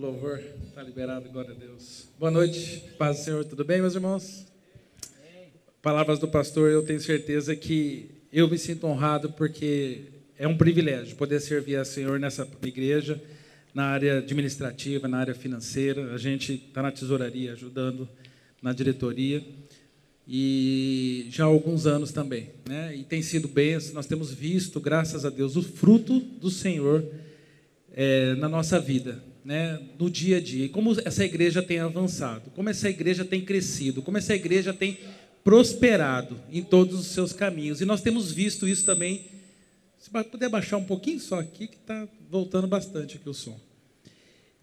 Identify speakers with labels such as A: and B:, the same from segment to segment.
A: Louvor, está liberado, glória a Deus. Boa noite, paz do Senhor, tudo bem, meus irmãos? Palavras do pastor, eu tenho certeza que eu me sinto honrado porque é um privilégio poder servir ao Senhor nessa igreja, na área administrativa, na área financeira. A gente está na tesouraria ajudando na diretoria e já há alguns anos também, né? E tem sido bem, nós temos visto, graças a Deus, o fruto do Senhor é, na nossa vida, né? No dia a dia. Como essa igreja tem avançado, como essa igreja tem crescido, como essa igreja tem prosperado em todos os seus caminhos. E nós temos visto isso também. Se puder baixar um pouquinho só aqui, que está voltando bastante aqui o som.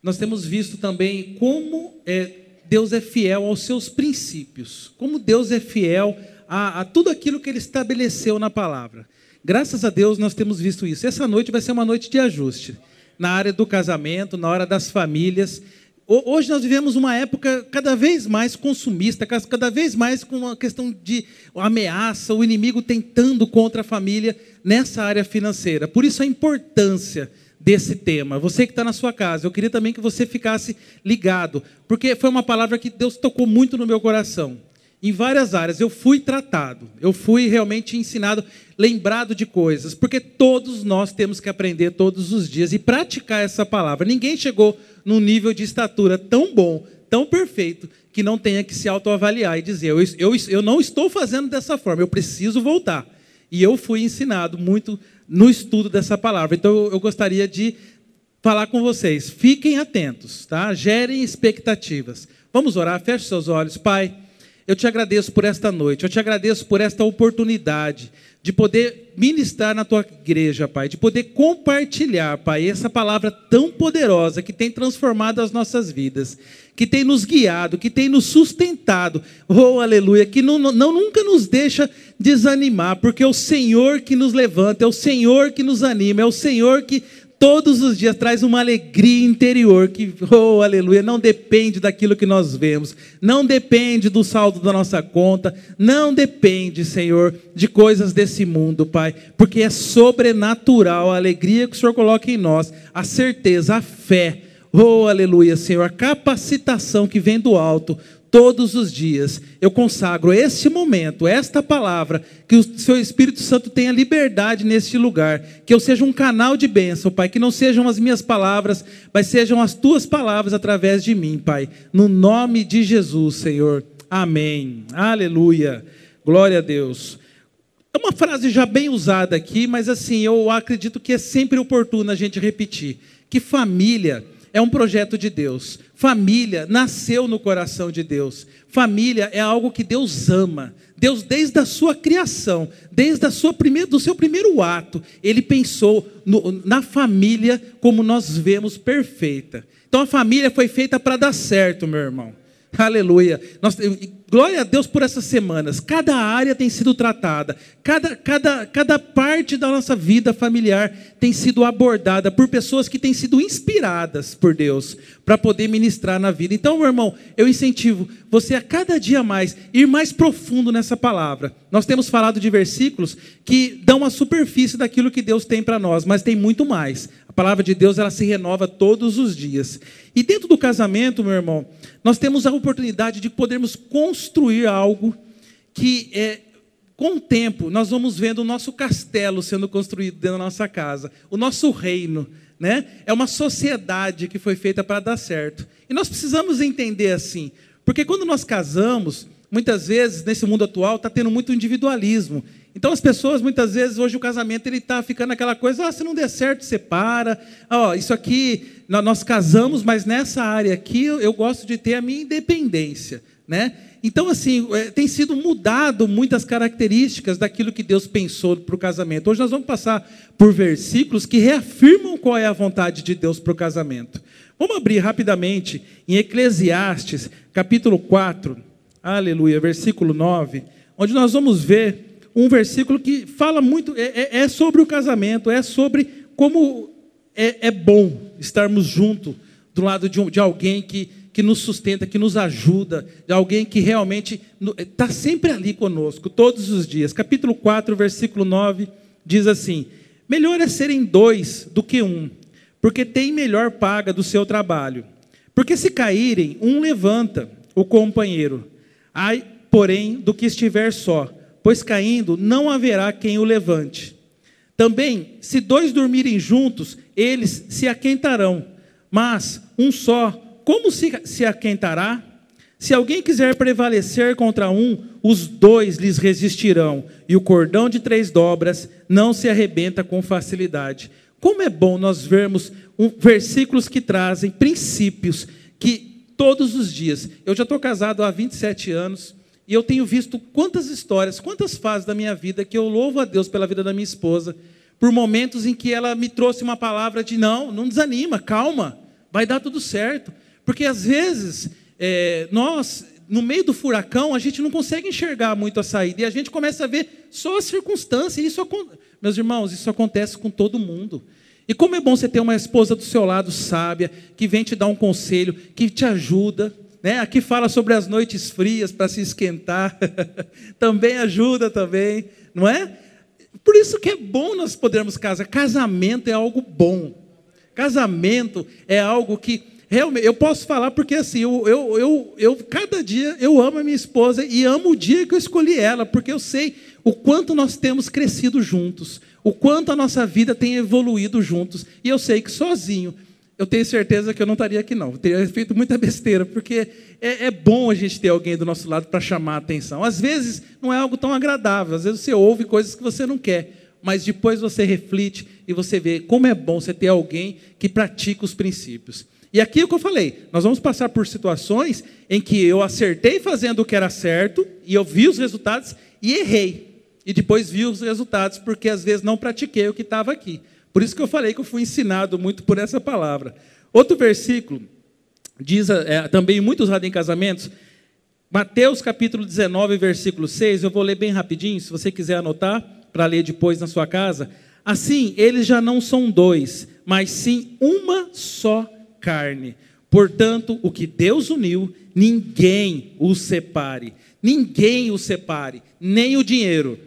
A: Nós temos visto também como é, Deus é fiel aos seus princípios, como Deus é fiel a, a tudo aquilo que Ele estabeleceu na palavra. Graças a Deus nós temos visto isso. Essa noite vai ser uma noite de ajuste na área do casamento, na hora das famílias. Hoje nós vivemos uma época cada vez mais consumista, cada vez mais com uma questão de ameaça, o inimigo tentando contra a família nessa área financeira. Por isso a importância desse tema. Você que está na sua casa, eu queria também que você ficasse ligado, porque foi uma palavra que Deus tocou muito no meu coração. Em várias áreas eu fui tratado, eu fui realmente ensinado, lembrado de coisas, porque todos nós temos que aprender todos os dias e praticar essa palavra. Ninguém chegou num nível de estatura tão bom, tão perfeito, que não tenha que se autoavaliar e dizer: eu, eu, eu não estou fazendo dessa forma, eu preciso voltar. E eu fui ensinado muito no estudo dessa palavra. Então eu gostaria de falar com vocês. Fiquem atentos, tá? Gerem expectativas. Vamos orar, feche seus olhos, Pai. Eu te agradeço por esta noite, eu te agradeço por esta oportunidade de poder ministrar na tua igreja, Pai, de poder compartilhar, Pai, essa palavra tão poderosa que tem transformado as nossas vidas, que tem nos guiado, que tem nos sustentado, oh aleluia, que não, não nunca nos deixa desanimar, porque é o Senhor que nos levanta, é o Senhor que nos anima, é o Senhor que todos os dias traz uma alegria interior que, oh, aleluia, não depende daquilo que nós vemos, não depende do saldo da nossa conta, não depende, Senhor, de coisas desse mundo, Pai, porque é sobrenatural a alegria que o Senhor coloca em nós, a certeza, a fé, oh, aleluia, Senhor, a capacitação que vem do alto todos os dias. Eu consagro este momento, esta palavra, que o seu Espírito Santo tenha liberdade neste lugar, que eu seja um canal de bênção, Pai, que não sejam as minhas palavras, mas sejam as tuas palavras através de mim, Pai. No nome de Jesus, Senhor. Amém. Aleluia. Glória a Deus. É uma frase já bem usada aqui, mas assim, eu acredito que é sempre oportuno a gente repetir que família é um projeto de Deus. Família nasceu no coração de Deus. Família é algo que Deus ama. Deus, desde a sua criação, desde a sua primeira, do seu primeiro ato, Ele pensou no, na família como nós vemos perfeita. Então a família foi feita para dar certo, meu irmão. Aleluia. Nós, glória a Deus por essas semanas. Cada área tem sido tratada, cada, cada, cada parte da nossa vida familiar tem sido abordada por pessoas que têm sido inspiradas por Deus para poder ministrar na vida. Então, meu irmão, eu incentivo você a cada dia mais ir mais profundo nessa palavra. Nós temos falado de versículos que dão a superfície daquilo que Deus tem para nós, mas tem muito mais palavra de Deus ela se renova todos os dias. E dentro do casamento, meu irmão, nós temos a oportunidade de podermos construir algo que é com o tempo nós vamos vendo o nosso castelo sendo construído dentro da nossa casa, o nosso reino, né? É uma sociedade que foi feita para dar certo. E nós precisamos entender assim, porque quando nós casamos, muitas vezes nesse mundo atual está tendo muito individualismo. Então as pessoas, muitas vezes, hoje o casamento ele está ficando aquela coisa, ah, se não der certo, separa. Oh, isso aqui, nós casamos, mas nessa área aqui eu gosto de ter a minha independência. Né? Então, assim, é, tem sido mudado muitas características daquilo que Deus pensou para o casamento. Hoje nós vamos passar por versículos que reafirmam qual é a vontade de Deus para o casamento. Vamos abrir rapidamente em Eclesiastes, capítulo 4, aleluia, versículo 9, onde nós vamos ver um versículo que fala muito, é, é, é sobre o casamento, é sobre como é, é bom estarmos juntos do lado de, um, de alguém que, que nos sustenta, que nos ajuda, de alguém que realmente está sempre ali conosco, todos os dias. Capítulo 4, versículo 9, diz assim: Melhor é serem dois do que um, porque tem melhor paga do seu trabalho. Porque se caírem, um levanta o companheiro. Ai, porém, do que estiver só, pois caindo não haverá quem o levante. Também, se dois dormirem juntos, eles se aquentarão, mas um só, como se, se aquentará? Se alguém quiser prevalecer contra um, os dois lhes resistirão, e o cordão de três dobras não se arrebenta com facilidade. Como é bom nós vermos um, versículos que trazem princípios que todos os dias. Eu já estou casado há 27 anos e eu tenho visto quantas histórias, quantas fases da minha vida que eu louvo a Deus pela vida da minha esposa, por momentos em que ela me trouxe uma palavra de não, não desanima, calma, vai dar tudo certo. Porque às vezes é, nós, no meio do furacão, a gente não consegue enxergar muito a saída e a gente começa a ver só a circunstância. Isso, meus irmãos, isso acontece com todo mundo. E como é bom você ter uma esposa do seu lado sábia, que vem te dar um conselho, que te ajuda. Né? Aqui fala sobre as noites frias para se esquentar. também ajuda também, não é? Por isso que é bom nós podermos casar. Casamento é algo bom. Casamento é algo que realmente eu posso falar porque assim, eu, eu, eu, eu cada dia eu amo a minha esposa e amo o dia que eu escolhi ela, porque eu sei o quanto nós temos crescido juntos, o quanto a nossa vida tem evoluído juntos. E eu sei que sozinho, eu tenho certeza que eu não estaria aqui, não. Eu teria feito muita besteira, porque é, é bom a gente ter alguém do nosso lado para chamar a atenção. Às vezes não é algo tão agradável, às vezes você ouve coisas que você não quer, mas depois você reflete e você vê como é bom você ter alguém que pratica os princípios. E aqui é o que eu falei, nós vamos passar por situações em que eu acertei fazendo o que era certo, e eu vi os resultados e errei e depois vi os resultados, porque às vezes não pratiquei o que estava aqui. Por isso que eu falei que eu fui ensinado muito por essa palavra. Outro versículo diz é, também muitos radem casamentos, Mateus capítulo 19, versículo 6, eu vou ler bem rapidinho, se você quiser anotar, para ler depois na sua casa. Assim, eles já não são dois, mas sim uma só carne. Portanto, o que Deus uniu, ninguém os separe. Ninguém os separe, nem o dinheiro.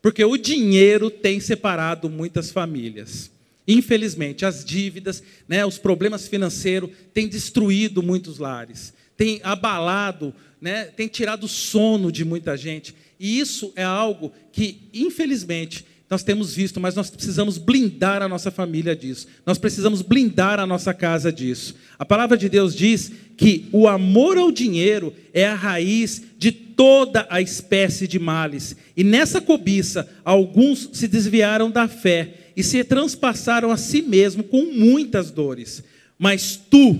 A: Porque o dinheiro tem separado muitas famílias. Infelizmente, as dívidas, né, os problemas financeiros têm destruído muitos lares, têm abalado, né, têm tirado o sono de muita gente. E isso é algo que, infelizmente, nós temos visto, mas nós precisamos blindar a nossa família disso. Nós precisamos blindar a nossa casa disso. A palavra de Deus diz que o amor ao dinheiro é a raiz de toda a espécie de males. E nessa cobiça, alguns se desviaram da fé e se transpassaram a si mesmo com muitas dores. Mas tu,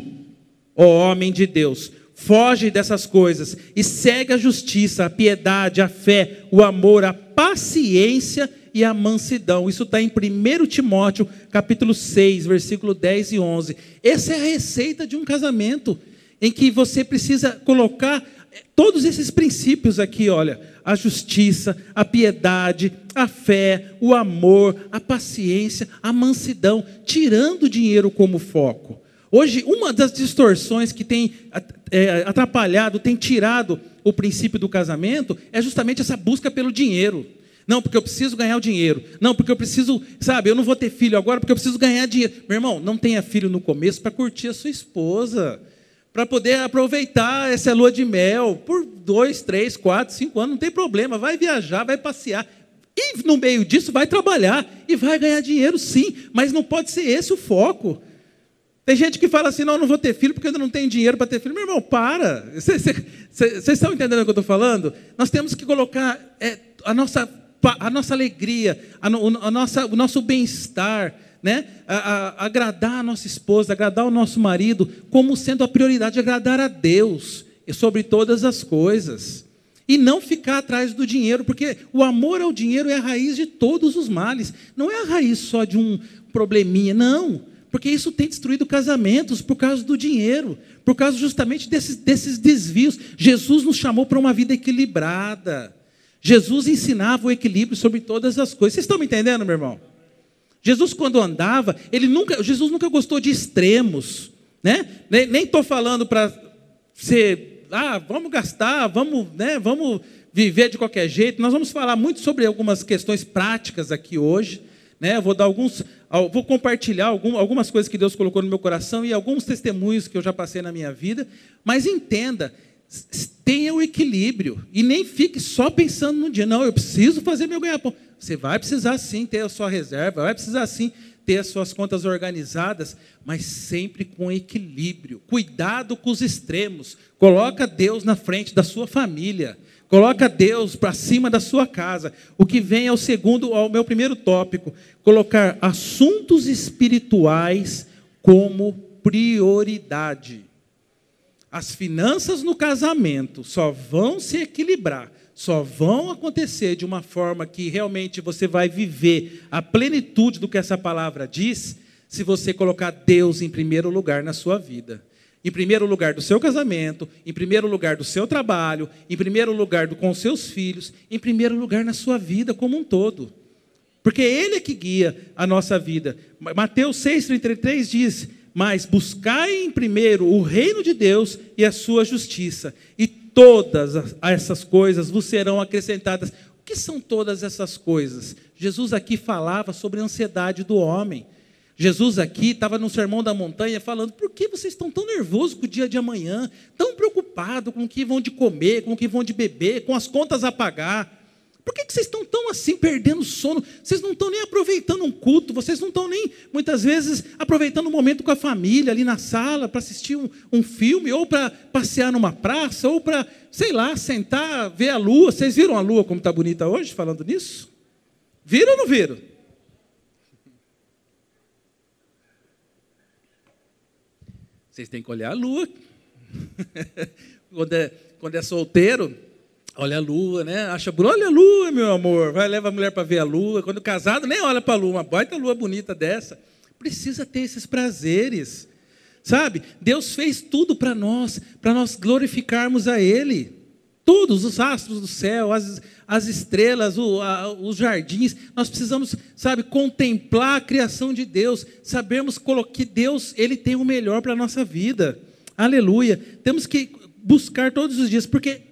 A: ó homem de Deus, foge dessas coisas e segue a justiça, a piedade, a fé, o amor, a paciência e a mansidão. Isso está em 1 Timóteo, capítulo 6, versículo 10 e 11. Essa é a receita de um casamento, em que você precisa colocar eh, todos esses princípios aqui, olha, a justiça, a piedade, a fé, o amor, a paciência, a mansidão, tirando o dinheiro como foco. Hoje, uma das distorções que tem eh, atrapalhado, tem tirado o princípio do casamento, é justamente essa busca pelo dinheiro. Não, porque eu preciso ganhar o dinheiro. Não, porque eu preciso, sabe, eu não vou ter filho agora porque eu preciso ganhar dinheiro. Meu irmão, não tenha filho no começo para curtir a sua esposa, para poder aproveitar essa lua de mel por dois, três, quatro, cinco anos, não tem problema. Vai viajar, vai passear. E no meio disso vai trabalhar e vai ganhar dinheiro sim, mas não pode ser esse o foco. Tem gente que fala assim: não, eu não vou ter filho porque eu não tenho dinheiro para ter filho. Meu irmão, para. Vocês estão entendendo o que eu estou falando? Nós temos que colocar é, a nossa a nossa alegria, a, a nossa, o nosso bem-estar, né? A, a, agradar a nossa esposa, agradar o nosso marido, como sendo a prioridade, agradar a Deus sobre todas as coisas. E não ficar atrás do dinheiro, porque o amor ao dinheiro é a raiz de todos os males. Não é a raiz só de um probleminha, não. Porque isso tem destruído casamentos por causa do dinheiro, por causa justamente desses, desses desvios. Jesus nos chamou para uma vida equilibrada. Jesus ensinava o equilíbrio sobre todas as coisas. Vocês estão me entendendo, meu irmão? Jesus, quando andava, ele nunca, Jesus nunca gostou de extremos. Né? Nem estou falando para ser, ah, vamos gastar, vamos, né, vamos viver de qualquer jeito. Nós vamos falar muito sobre algumas questões práticas aqui hoje. Né? Eu vou dar alguns, vou compartilhar algumas coisas que Deus colocou no meu coração e alguns testemunhos que eu já passei na minha vida, mas entenda, tenha o equilíbrio e nem fique só pensando no dia. Não, eu preciso fazer meu ganha-pão. Você vai precisar sim ter a sua reserva, vai precisar sim ter as suas contas organizadas, mas sempre com equilíbrio. Cuidado com os extremos. Coloca Deus na frente da sua família. Coloca Deus para cima da sua casa. O que vem ao segundo, ao meu primeiro tópico, colocar assuntos espirituais como prioridade. As finanças no casamento só vão se equilibrar, só vão acontecer de uma forma que realmente você vai viver a plenitude do que essa palavra diz, se você colocar Deus em primeiro lugar na sua vida em primeiro lugar do seu casamento, em primeiro lugar do seu trabalho, em primeiro lugar do, com seus filhos, em primeiro lugar na sua vida como um todo. Porque Ele é que guia a nossa vida. Mateus 6,33 diz: Mas buscai em primeiro o reino de Deus e a sua justiça, e todas essas coisas vos serão acrescentadas. O que são todas essas coisas? Jesus aqui falava sobre a ansiedade do homem. Jesus aqui estava no Sermão da Montanha falando: por que vocês estão tão nervosos com o dia de amanhã, tão preocupados com o que vão de comer, com o que vão de beber, com as contas a pagar? Por que, vocês estão tão assim, perdendo sono? Vocês não estão nem aproveitando um culto, vocês não estão nem, muitas vezes, aproveitando um momento com a família ali na sala para assistir um, um filme, ou para passear numa praça, ou para, sei lá, sentar, ver a lua. Vocês viram a lua como está bonita hoje, falando nisso? Viram ou não viram? Vocês têm que olhar a lua. quando, é, quando é solteiro, olha a lua, né? Acha bonito, olha a lua, meu amor. Vai, leva a mulher para ver a lua. Quando casado, nem olha para a lua. Uma baita lua bonita dessa. Precisa ter esses prazeres. Sabe? Deus fez tudo para nós, para nós glorificarmos a Ele. Todos os astros do céu, as, as estrelas, o, a, os jardins, nós precisamos, sabe, contemplar a criação de Deus, sabermos que Deus, Ele tem o melhor para a nossa vida. Aleluia. Temos que buscar todos os dias, porque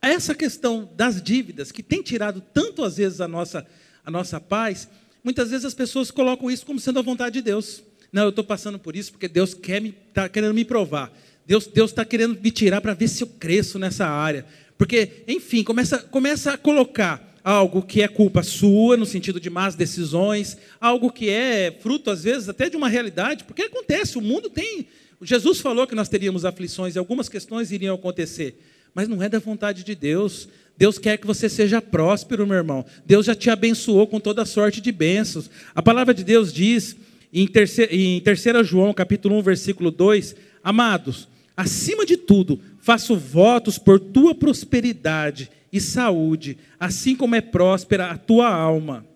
A: essa questão das dívidas, que tem tirado tanto às vezes a nossa, a nossa paz, muitas vezes as pessoas colocam isso como sendo a vontade de Deus. Não, eu estou passando por isso porque Deus quer me, está querendo me provar. Deus está querendo me tirar para ver se eu cresço nessa área. Porque, enfim, começa, começa a colocar algo que é culpa sua, no sentido de más decisões, algo que é fruto, às vezes, até de uma realidade, porque acontece, o mundo tem. Jesus falou que nós teríamos aflições e algumas questões iriam acontecer, mas não é da vontade de Deus. Deus quer que você seja próspero, meu irmão. Deus já te abençoou com toda sorte de bênçãos. A palavra de Deus diz, em 3 João, capítulo 1, versículo 2, Amados, Acima de tudo, faço votos por tua prosperidade e saúde, assim como é próspera a tua alma.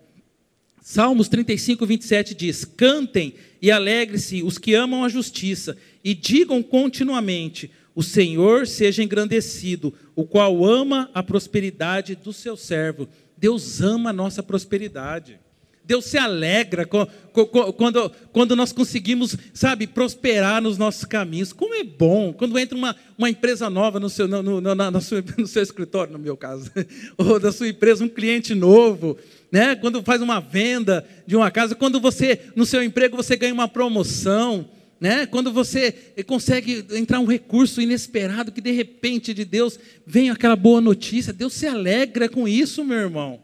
A: Salmos 35, 27 diz: Cantem e alegre-se os que amam a justiça, e digam continuamente: O Senhor seja engrandecido, o qual ama a prosperidade do seu servo. Deus ama a nossa prosperidade. Deus se alegra quando, quando nós conseguimos, sabe, prosperar nos nossos caminhos. Como é bom quando entra uma, uma empresa nova no seu, no, no, na, na sua, no seu escritório, no meu caso, ou da sua empresa, um cliente novo, né? quando faz uma venda de uma casa, quando você, no seu emprego, você ganha uma promoção. Né? Quando você consegue entrar um recurso inesperado, que de repente de Deus vem aquela boa notícia, Deus se alegra com isso, meu irmão.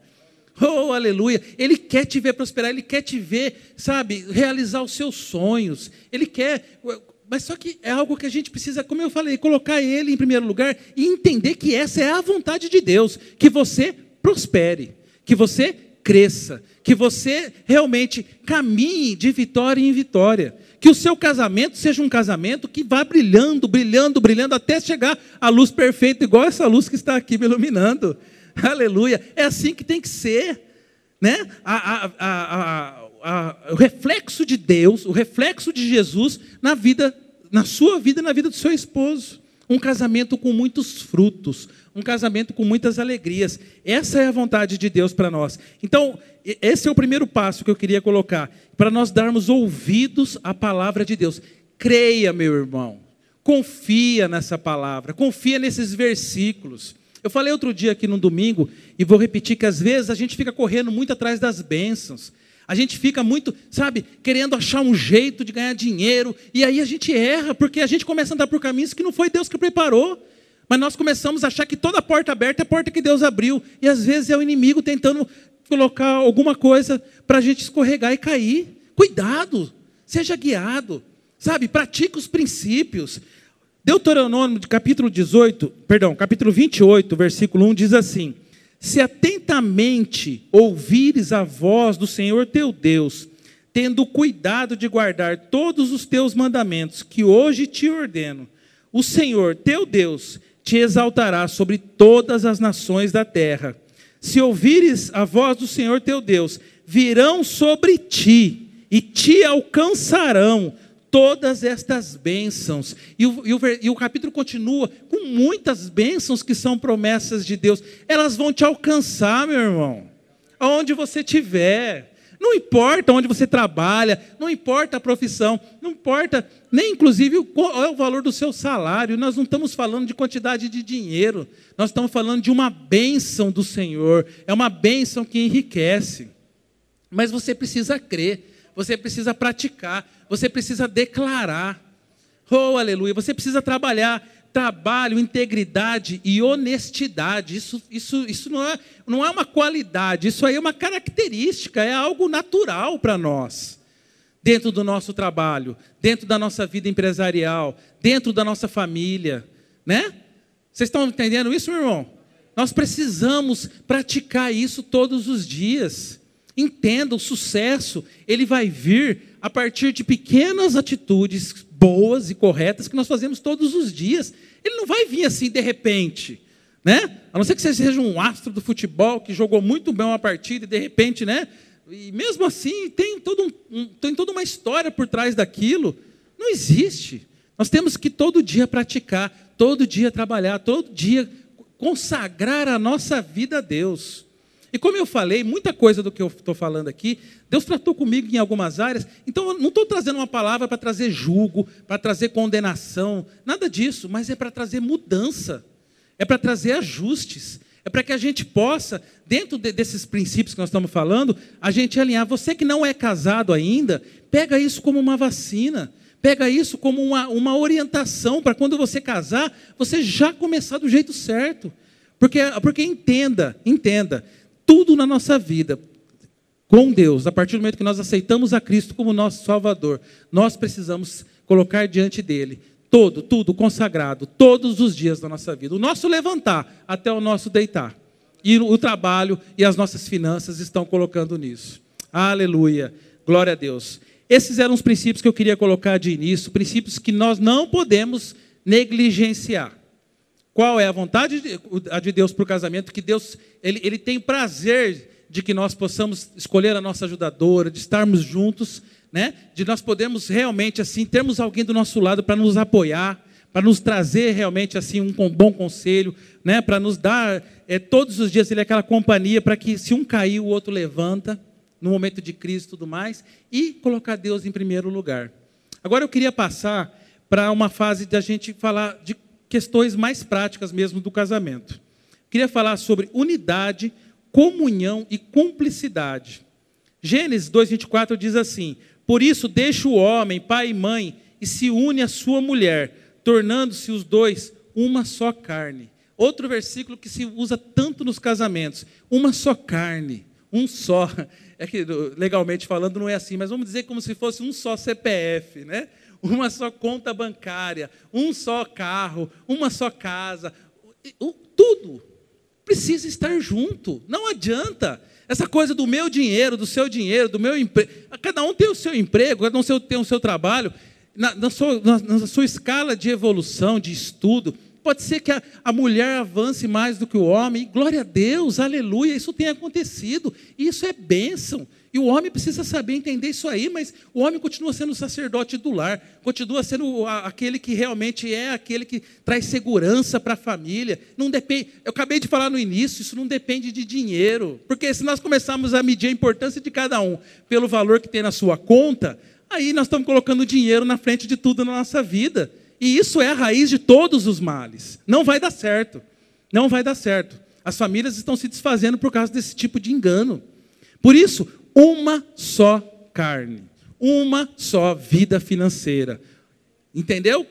A: Oh, aleluia. Ele quer te ver prosperar, ele quer te ver, sabe, realizar os seus sonhos. Ele quer. Mas só que é algo que a gente precisa, como eu falei, colocar ele em primeiro lugar e entender que essa é a vontade de Deus, que você prospere, que você cresça, que você realmente caminhe de vitória em vitória. Que o seu casamento seja um casamento que vá brilhando, brilhando, brilhando, até chegar à luz perfeita, igual essa luz que está aqui me iluminando. Aleluia. É assim que tem que ser. Né? A, a, a, o reflexo de Deus, o reflexo de Jesus na vida, na sua vida e na vida do seu esposo. Um casamento com muitos frutos, um casamento com muitas alegrias. Essa é a vontade de Deus para nós. Então, esse é o primeiro passo que eu queria colocar, para nós darmos ouvidos à palavra de Deus. Creia, meu irmão. Confia nessa palavra, confia nesses versículos. Eu falei outro dia aqui no domingo, e vou repetir que às vezes a gente fica correndo muito atrás das bênçãos. A gente fica muito, sabe, querendo achar um jeito de ganhar dinheiro, e aí a gente erra, porque a gente começa a andar por caminhos que não foi Deus que preparou. Mas nós começamos a achar que toda porta aberta é a porta que Deus abriu, e às vezes é o inimigo tentando colocar alguma coisa para a gente escorregar e cair. Cuidado, seja guiado, sabe, pratique os princípios. Deuteronômio, capítulo 18, perdão, capítulo 28, versículo 1 diz assim: Se atentamente ouvires a voz do Senhor teu Deus, tendo cuidado de guardar todos os teus mandamentos que hoje te ordeno, o Senhor teu Deus te exaltará sobre todas as nações da terra. Se ouvires a voz do Senhor teu Deus, virão sobre ti e te alcançarão todas estas bênçãos. E o, e, o, e o, capítulo continua com muitas bênçãos que são promessas de Deus. Elas vão te alcançar, meu irmão, aonde você estiver. Não importa onde você trabalha, não importa a profissão, não importa nem inclusive qual é o valor do seu salário. Nós não estamos falando de quantidade de dinheiro, nós estamos falando de uma bênção do Senhor. É uma bênção que enriquece. Mas você precisa crer você precisa praticar, você precisa declarar. Oh, aleluia! Você precisa trabalhar trabalho, integridade e honestidade. Isso, isso, isso não, é, não é uma qualidade, isso aí é uma característica, é algo natural para nós. Dentro do nosso trabalho, dentro da nossa vida empresarial, dentro da nossa família, né? Vocês estão entendendo isso, meu irmão? Nós precisamos praticar isso todos os dias. Entenda, o sucesso, ele vai vir a partir de pequenas atitudes boas e corretas que nós fazemos todos os dias. Ele não vai vir assim de repente, né? A não ser que você seja um astro do futebol que jogou muito bem uma partida e de repente, né? E mesmo assim tem, todo um, tem toda uma história por trás daquilo. Não existe. Nós temos que todo dia praticar, todo dia trabalhar, todo dia consagrar a nossa vida a Deus. E como eu falei, muita coisa do que eu estou falando aqui, Deus tratou comigo em algumas áreas, então eu não estou trazendo uma palavra para trazer julgo, para trazer condenação, nada disso, mas é para trazer mudança, é para trazer ajustes, é para que a gente possa, dentro de, desses princípios que nós estamos falando, a gente alinhar. Você que não é casado ainda, pega isso como uma vacina, pega isso como uma, uma orientação para quando você casar, você já começar do jeito certo. Porque, porque entenda, entenda, tudo na nossa vida com Deus, a partir do momento que nós aceitamos a Cristo como nosso Salvador, nós precisamos colocar diante dele todo, tudo consagrado, todos os dias da nossa vida. O nosso levantar até o nosso deitar. E o trabalho e as nossas finanças estão colocando nisso. Aleluia. Glória a Deus. Esses eram os princípios que eu queria colocar de início, princípios que nós não podemos negligenciar. Qual é a vontade de, Deus para o casamento? Que Deus ele, ele tem prazer de que nós possamos escolher a nossa ajudadora, de estarmos juntos, né? de nós podermos realmente assim termos alguém do nosso lado para nos apoiar, para nos trazer realmente assim um bom conselho, né? para nos dar é, todos os dias ele é aquela companhia para que se um cair o outro levanta no momento de crise e tudo mais e colocar Deus em primeiro lugar. Agora eu queria passar para uma fase de a gente falar de questões mais práticas mesmo do casamento. Queria falar sobre unidade, comunhão e cumplicidade. Gênesis 2:24 diz assim: Por isso deixa o homem, pai e mãe, e se une à sua mulher, tornando-se os dois uma só carne. Outro versículo que se usa tanto nos casamentos: uma só carne, um só. É que legalmente falando não é assim, mas vamos dizer como se fosse um só CPF, né? Uma só conta bancária, um só carro, uma só casa, tudo precisa estar junto. Não adianta essa coisa do meu dinheiro, do seu dinheiro, do meu emprego. Cada um tem o seu emprego, cada um tem o seu trabalho. Na, na, sua, na, na sua escala de evolução, de estudo, pode ser que a, a, mulher avance mais do que o homem. E, glória a Deus, aleluia, isso tem acontecido. Isso é bênção. E o homem precisa saber entender isso aí, mas o homem continua sendo o sacerdote do lar, continua sendo aquele que realmente é aquele que traz segurança para a família. Não depende, eu acabei de falar no início, isso não depende de dinheiro. Porque se nós começarmos a medir a importância de cada um pelo valor que tem na sua conta, aí nós estamos colocando dinheiro na frente de tudo na nossa vida. E isso é a raiz de todos os males. Não vai dar certo. Não vai dar certo. As famílias estão se desfazendo por causa desse tipo de engano. Por isso, uma só carne, uma só vida financeira. Entendeu?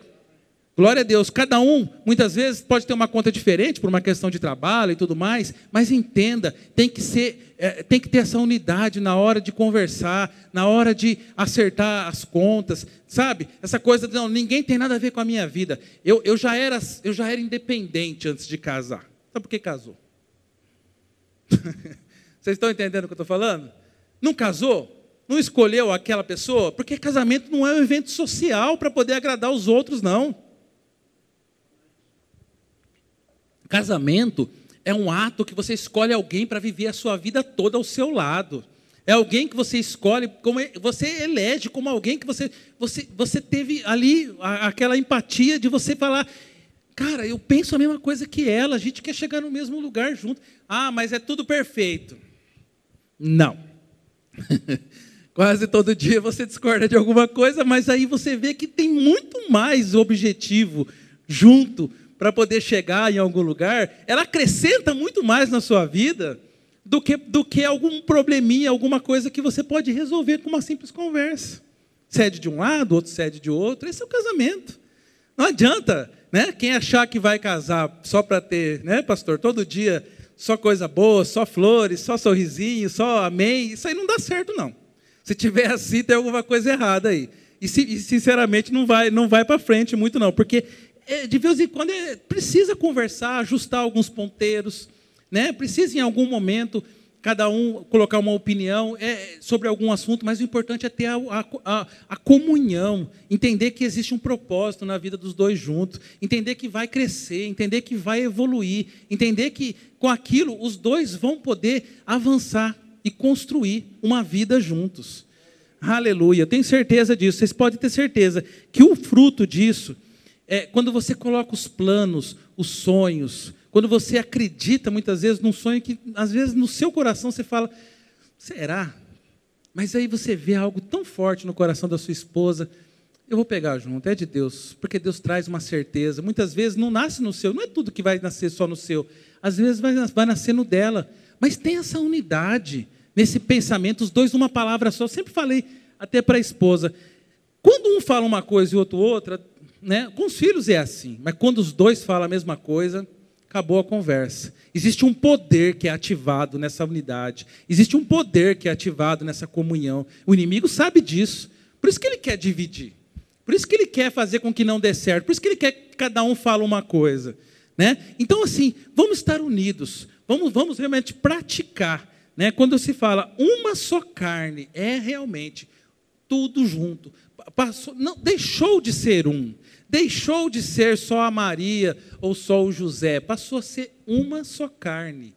A: Glória a Deus. Cada um, muitas vezes, pode ter uma conta diferente por uma questão de trabalho e tudo mais, mas entenda, tem que ser, é, tem que ter essa unidade na hora de conversar, na hora de acertar as contas, sabe? Essa coisa de não, ninguém tem nada a ver com a minha vida. Eu, eu, já, era, eu já era independente antes de casar. Sabe por que casou? Vocês estão entendendo o que eu estou falando? Não casou? Não escolheu aquela pessoa? Porque casamento não é um evento social para poder agradar os outros, não. Casamento é um ato que você escolhe alguém para viver a sua vida toda ao seu lado. É alguém que você escolhe, como você elege como alguém que você, você, você teve ali aquela empatia de você falar, cara, eu penso a mesma coisa que ela, a gente quer chegar no mesmo lugar junto. Ah, mas é tudo perfeito. Não. Quase todo dia você discorda de alguma coisa, mas aí você vê que tem muito mais objetivo junto para poder chegar em algum lugar, ela acrescenta muito mais na sua vida do que, do que algum probleminha, alguma coisa que você pode resolver com uma simples conversa. Cede de um lado, outro cede de outro. Esse é o casamento. Não adianta, né? Quem achar que vai casar só para ter, né, pastor, todo dia só coisa boa, só flores, só sorrisinho, só amém, isso aí não dá certo não. Se tiver assim, tem alguma coisa errada aí. E, sinceramente não vai, não vai para frente muito não, porque é, de vez em quando é, precisa conversar, ajustar alguns ponteiros, né? precisa em algum momento cada um colocar uma opinião é, sobre algum assunto, mas o importante é ter a, a, a, comunhão, entender que existe um propósito na vida dos dois juntos, entender que vai crescer, entender que vai evoluir, entender que com aquilo os dois vão poder avançar e construir uma vida juntos. Aleluia, eu tenho certeza disso, vocês podem ter certeza que o fruto disso é, quando você coloca os planos, os sonhos, quando você acredita muitas vezes num sonho que, às vezes, no seu coração você fala: será? Mas aí você vê algo tão forte no coração da sua esposa. Eu vou pegar junto, é de Deus, porque Deus traz uma certeza. Muitas vezes não nasce no seu, não é tudo que vai nascer só no seu, às vezes vai, vai nascer no dela. Mas tem essa unidade nesse pensamento, os dois numa palavra só. Eu sempre falei até para a esposa: quando um fala uma coisa e o outro outra, né? Com os filhos é assim, mas quando os dois falam a mesma coisa, acabou a conversa. Existe um poder que é ativado nessa unidade. Existe um poder que é ativado nessa comunhão. O inimigo sabe disso. Por isso que ele quer dividir. Por isso que ele quer fazer com que não dê certo. Por isso que ele quer que cada um fale uma coisa. Né? Então, assim, vamos estar unidos. Vamos, vamos realmente praticar. Né? Quando se fala uma só carne, é realmente tudo junto. Passou, não, deixou de ser um. Deixou de ser só a Maria ou só o José, passou a ser uma só carne.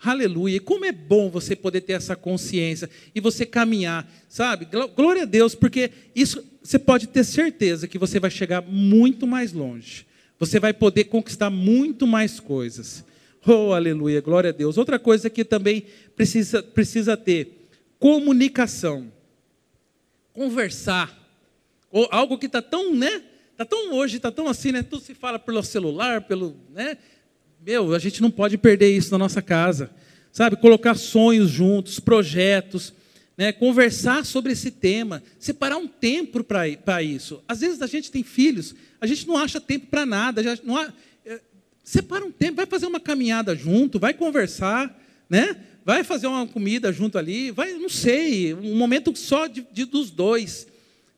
A: Aleluia. E como é bom você poder ter essa consciência e você caminhar, sabe? Glória a Deus, porque isso você pode ter certeza que você vai chegar muito mais longe. Você vai poder conquistar muito mais coisas. Oh, aleluia, glória a Deus. Outra coisa que também precisa, precisa ter: comunicação. Conversar. Ou algo que está tão, né? Está tão hoje, está tão assim, né? Tudo se fala pelo celular, pelo, né? Meu, a gente não pode perder isso na nossa casa, sabe? Colocar sonhos juntos, projetos, né? Conversar sobre esse tema, separar um tempo para isso. Às vezes a gente tem filhos, a gente não acha tempo para nada, não há, é, separa um tempo, vai fazer uma caminhada junto, vai conversar, né? Vai fazer uma comida junto ali, vai, não sei, um momento só de, de dos dois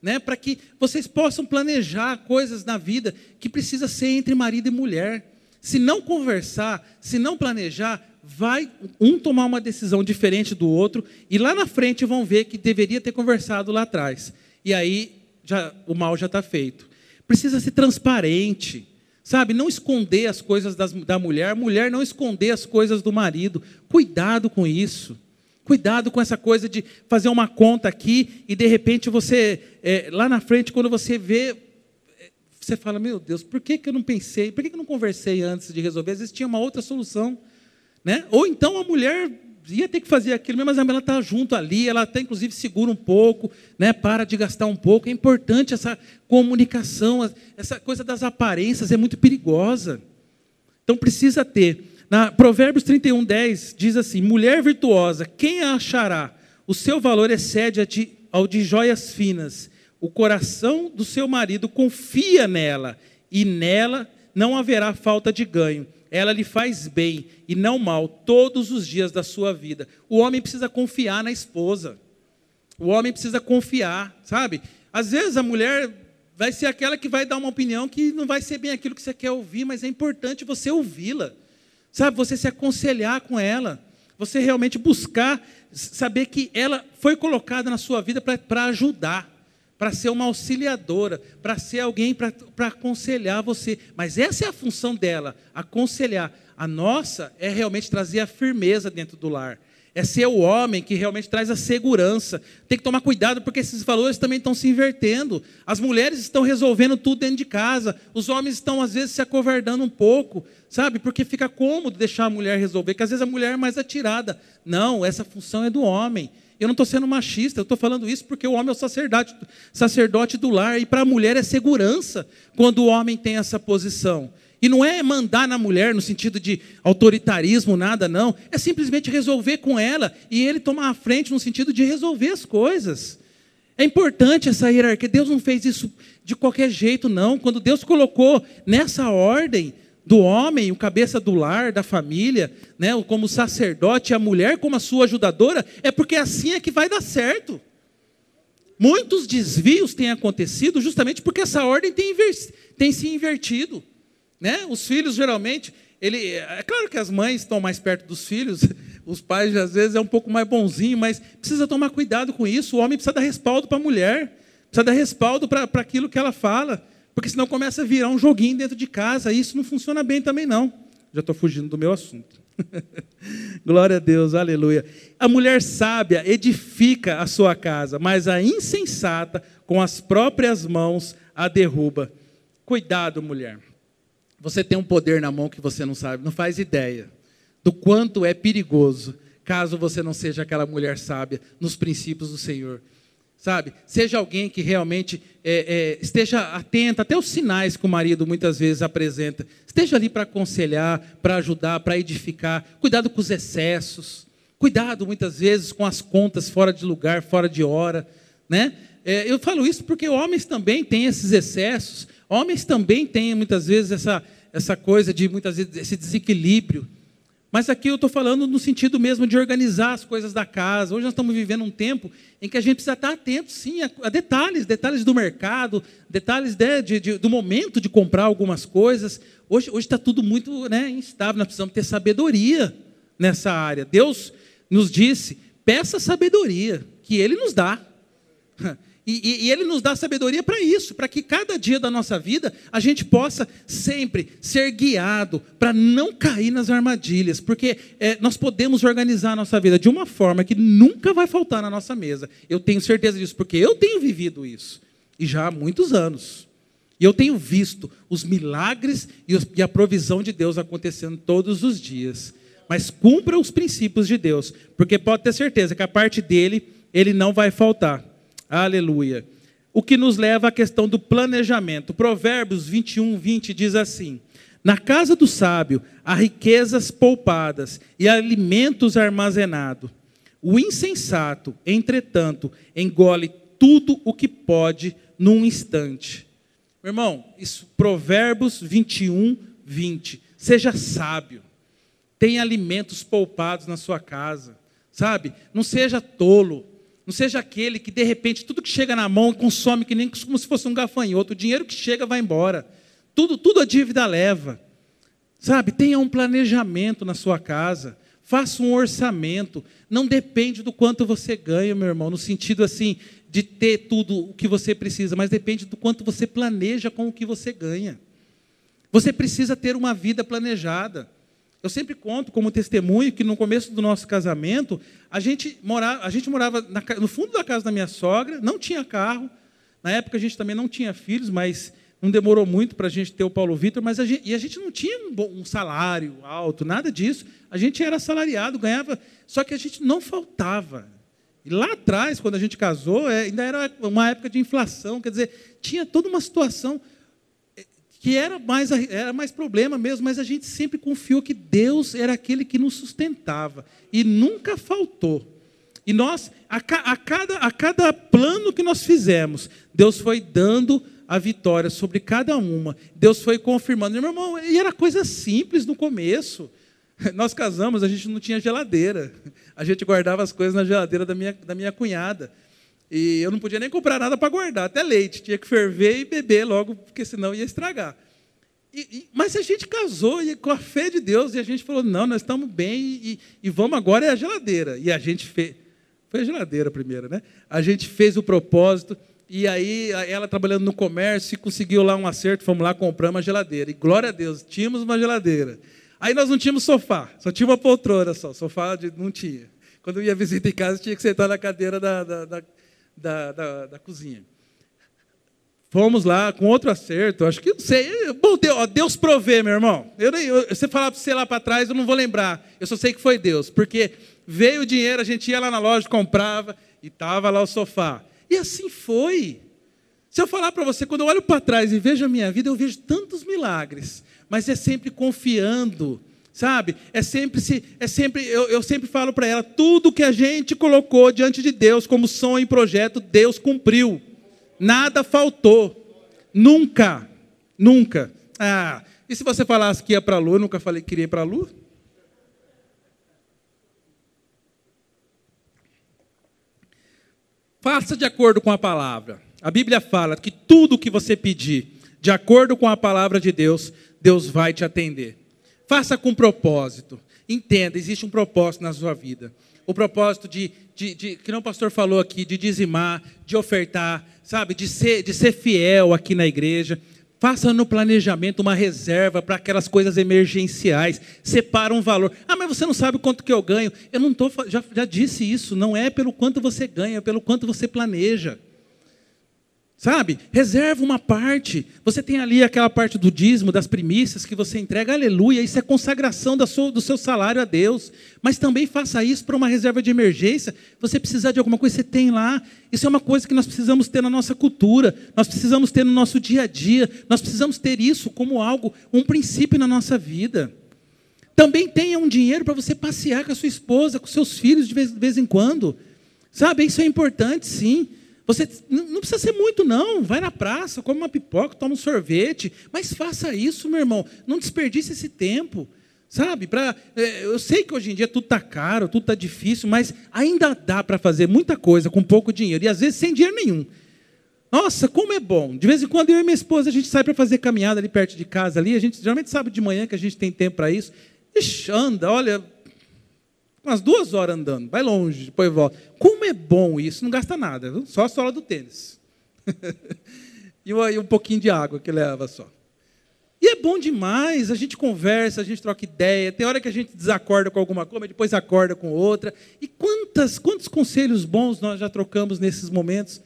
A: né, para que vocês possam planejar coisas na vida que precisa ser entre marido e mulher. Se não conversar, se não planejar, vai um tomar uma decisão diferente do outro e lá na frente vão ver que deveria ter conversado lá atrás. E aí já, o mal já está feito. Precisa ser transparente, sabe? Não esconder as coisas das, da mulher, mulher não esconder as coisas do marido. Cuidado com isso. Cuidado com essa coisa de fazer uma conta aqui e de repente você, é, lá na frente, quando você vê, é, você fala: Meu Deus, por que, que eu não pensei, por que, que eu não conversei antes de resolver? Às vezes tinha uma outra solução. Né? Ou então a mulher ia ter que fazer aquilo, mas ela está junto ali, ela até inclusive segura um pouco, né? para de gastar um pouco. É importante essa comunicação, essa coisa das aparências é muito perigosa. Então precisa ter. Na Provérbios 31, 10 diz assim: Mulher virtuosa, quem a achará?
B: o seu valor excede ao de joias finas. O coração do seu marido confia nela, e nela não haverá falta de ganho. Ela lhe faz bem e não mal todos os dias da sua vida. O homem precisa confiar na esposa. O homem precisa confiar, sabe? Às vezes a mulher vai ser aquela que vai dar uma opinião que não vai ser bem aquilo que você quer ouvir, mas é importante você ouvi-la. Sabe, você se aconselhar com ela, você realmente buscar saber que ela foi colocada na sua vida para ajudar, para ser uma auxiliadora, para ser alguém para aconselhar você. Mas essa é a função dela, aconselhar. A nossa é realmente trazer a firmeza dentro do lar. É ser o homem que realmente traz a segurança. Tem que tomar cuidado porque esses valores também estão se invertendo. As mulheres estão resolvendo tudo dentro de casa. Os homens estão, às vezes, se acovardando um pouco, sabe? Porque fica cômodo deixar a mulher resolver, que às vezes a mulher é mais atirada. Não, essa função é do homem. Eu não estou sendo machista, eu estou falando isso porque o homem é o sacerdote, sacerdote do lar. E para a mulher é segurança quando o homem tem essa posição. E não é mandar na mulher no sentido de autoritarismo, nada, não. É simplesmente resolver com ela e ele tomar a frente no sentido de resolver as coisas. É importante essa hierarquia. Deus não fez isso de qualquer jeito, não. Quando Deus colocou nessa ordem do homem, o cabeça do lar, da família, né, como sacerdote, a mulher como a sua ajudadora, é porque assim é que vai dar certo. Muitos desvios têm acontecido justamente porque essa ordem tem, tem se invertido. Né? Os filhos geralmente, ele, é claro que as mães estão mais perto dos filhos, os pais às vezes é um pouco mais bonzinho, mas precisa tomar cuidado com isso. O homem precisa dar respaldo para a mulher, precisa dar respaldo para aquilo que ela fala, porque senão começa a virar um joguinho dentro de casa. E isso não funciona bem também não. Já estou fugindo do meu assunto. Glória a Deus, aleluia. A mulher sábia edifica a sua casa, mas a insensata, com as próprias mãos, a derruba. Cuidado, mulher. Você tem um poder na mão que você não sabe, não faz ideia do quanto é perigoso caso você não seja aquela mulher sábia nos princípios do Senhor. Sabe? Seja alguém que realmente é, é, esteja atento até os sinais que o marido muitas vezes apresenta. Esteja ali para aconselhar, para ajudar, para edificar. Cuidado com os excessos. Cuidado muitas vezes com as contas fora de lugar, fora de hora. Né? É, eu falo isso porque homens também têm esses excessos, homens também têm muitas vezes essa, essa coisa de muitas vezes esse desequilíbrio. Mas aqui eu estou falando no sentido mesmo de organizar as coisas da casa. Hoje nós estamos vivendo um tempo em que a gente precisa estar atento, sim, a, a detalhes, detalhes do mercado, detalhes de, de, de, do momento de comprar algumas coisas. Hoje está tudo muito né, instável, nós precisamos ter sabedoria nessa área. Deus nos disse, peça sabedoria, que Ele nos dá. E, e, e, Ele nos dá sabedoria para isso, para que cada dia da nossa vida a gente possa sempre ser guiado para não cair nas armadilhas, porque é, nós podemos organizar a nossa vida de uma forma que nunca vai faltar na nossa mesa. Eu tenho certeza disso, porque eu tenho vivido isso, e já há muitos anos. E eu tenho visto os milagres e, os, e a provisão de Deus acontecendo todos os dias. Mas cumpra os princípios de Deus, porque pode ter certeza que a parte dele, ele não vai faltar. Aleluia. O que nos leva à questão do planejamento. Provérbios 21, 20 diz assim: Na casa do sábio há riquezas poupadas e alimentos armazenados. O insensato, entretanto, engole tudo o que pode num instante. Meu irmão, isso, Provérbios 21, 20. Seja sábio. Tenha alimentos poupados na sua casa. Sabe? Não seja tolo. Não seja aquele que, de repente, tudo que chega na mão consome que nem como se fosse um gafanhoto. O dinheiro que chega vai embora. Tudo, tudo a dívida leva. Sabe, tenha um planejamento na sua casa. Faça um orçamento. Não depende do quanto você ganha, meu irmão, no sentido assim de ter tudo o que você precisa, mas depende do quanto você planeja com o que você ganha. Você precisa ter uma vida planejada. Eu sempre conto como testemunho que no começo do nosso casamento, a gente morava, a gente morava na, no fundo da casa da minha sogra, não tinha carro. Na época a gente também não tinha filhos, mas não demorou muito para a gente ter o Paulo Vitor, mas a gente, e a gente não tinha um, bom, um, salário alto, nada disso. A gente era assalariado, ganhava, só que a gente não faltava. E lá atrás, quando a gente casou, é, ainda era uma época de inflação, quer dizer, tinha toda uma situação que era mais, era mais problema mesmo, mas a gente sempre confiou que Deus era aquele que nos sustentava e nunca faltou. E nós, a, a, cada, a cada plano que nós fizemos, Deus foi dando a vitória sobre cada uma. Deus foi confirmando. Meu irmão, e era coisa simples no começo. Nós casamos, a gente não tinha geladeira. A gente guardava as coisas na geladeira da minha, da minha cunhada. E eu não podia nem comprar nada para guardar, até leite. Tinha que ferver e beber logo, porque senão ia estragar. E, e, mas a gente casou e, com a fé de Deus e a gente falou: não, nós estamos bem e, e vamos agora é a geladeira. E a gente fez. Foi a geladeira primeiro, né? A gente fez o propósito. E aí, ela trabalhando no comércio, conseguiu lá um acerto, fomos lá, compramos uma geladeira. E glória a Deus, tínhamos uma geladeira. Aí nós não tínhamos sofá, só tinha uma poltrona só, sofá não tinha. Quando ia visita em casa, tinha que sentar na cadeira da, da, da, da, da, da cozinha. Fomos lá com outro acerto, acho que não sei. Bom, Deus, Deus provê, meu irmão. Eu, eu, falar para você lá para trás, eu não vou lembrar. Eu só sei que foi Deus, porque veio o dinheiro, a gente ia lá na loja, comprava e estava lá o sofá. E assim foi. Se eu falar para você, quando eu olho para trás e vejo a minha vida, eu vejo tantos milagres, mas é sempre confiando, sabe? É sempre se, é sempre, eu, eu sempre falo para ela, tudo que a gente colocou diante de Deus como sonho e projeto, Deus cumpriu. Nada faltou. Nunca. Nunca. Ah, e se você falasse que ia para a lua, eu nunca falei que queria ir para a lua? Faça de acordo com a palavra. A Bíblia fala que tudo que você pedir, de acordo com a palavra de Deus, Deus vai te atender. Faça com propósito. Entenda, existe um propósito na sua vida. O propósito de, de, de que não o pastor falou aqui, de dizimar, de ofertar, sabe, de ser, de ser fiel aqui na igreja. Faça no planejamento uma reserva para aquelas coisas emergenciais. Separa um valor. Ah, mas você não sabe quanto que eu ganho. Eu não estou. Já, já disse isso. Não é pelo quanto você ganha, é pelo quanto você planeja. Sabe? Reserva uma parte. Você tem ali aquela parte do dízimo, das primícias que você entrega, aleluia. Isso é consagração do seu, salário a Deus. Mas também faça isso para uma reserva de emergência. Você precisar de alguma coisa, você tem lá. Isso é uma coisa que nós precisamos ter na nossa cultura, nós precisamos ter no nosso dia a dia, nós precisamos ter isso como algo, um princípio na nossa vida. Também tenha um dinheiro para você passear com a sua esposa, com seus filhos de vez, de vez em quando. Sabe? Isso é importante, sim. Você não precisa ser muito, não. Vai na praça, come uma pipoca, toma um sorvete. Mas faça isso, meu irmão. Não desperdice esse tempo. Sabe? Pra, é, eu sei que hoje em dia tudo está caro, tudo está difícil, mas ainda dá para fazer muita coisa com pouco dinheiro. E às vezes sem dinheiro nenhum. Nossa, como é bom. De vez em quando eu e minha esposa a gente sai para fazer caminhada ali perto de casa ali. A gente geralmente sabe de manhã que a gente tem tempo para isso. Ixi, anda, olha, umas duas horas andando, vai longe, depois volta. Como é bom isso, não gasta nada, viu? só a sola do tênis. e um pouquinho de água que leva só. E é bom demais, a gente conversa, a gente troca ideia, tem hora que a gente desacorda com alguma coisa, depois acorda com outra. E quantas, quantos conselhos bons nós já trocamos nesses momentos.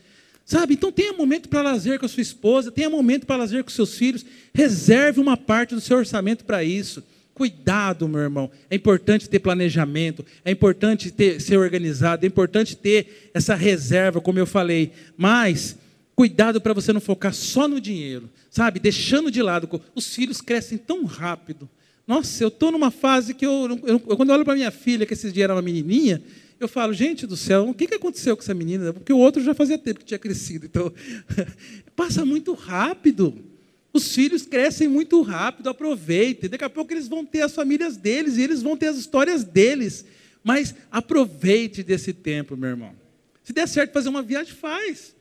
B: Sabe? Então tenha momento para lazer com a sua esposa, tenha momento para lazer com seus filhos, reserve uma parte do seu orçamento para isso. Cuidado, meu irmão. É importante ter planejamento, é importante ter, ser organizado, é importante ter essa reserva, como eu falei. Mas, cuidado para você não focar só no dinheiro, sabe? Deixando de lado. Os filhos crescem tão rápido. Nossa, eu estou numa fase que eu, eu, eu quando eu olho para minha filha, que esses dias era uma menininha, eu falo, gente do céu, o que, que aconteceu com essa menina? Porque o outro já fazia tempo que tinha crescido. Então, passa muito rápido. Os filhos crescem muito rápido, aproveitem. Daqui a pouco eles vão ter as famílias deles e eles vão ter as histórias deles. Mas aproveite desse tempo, meu irmão. Se der certo fazer uma viagem, faz.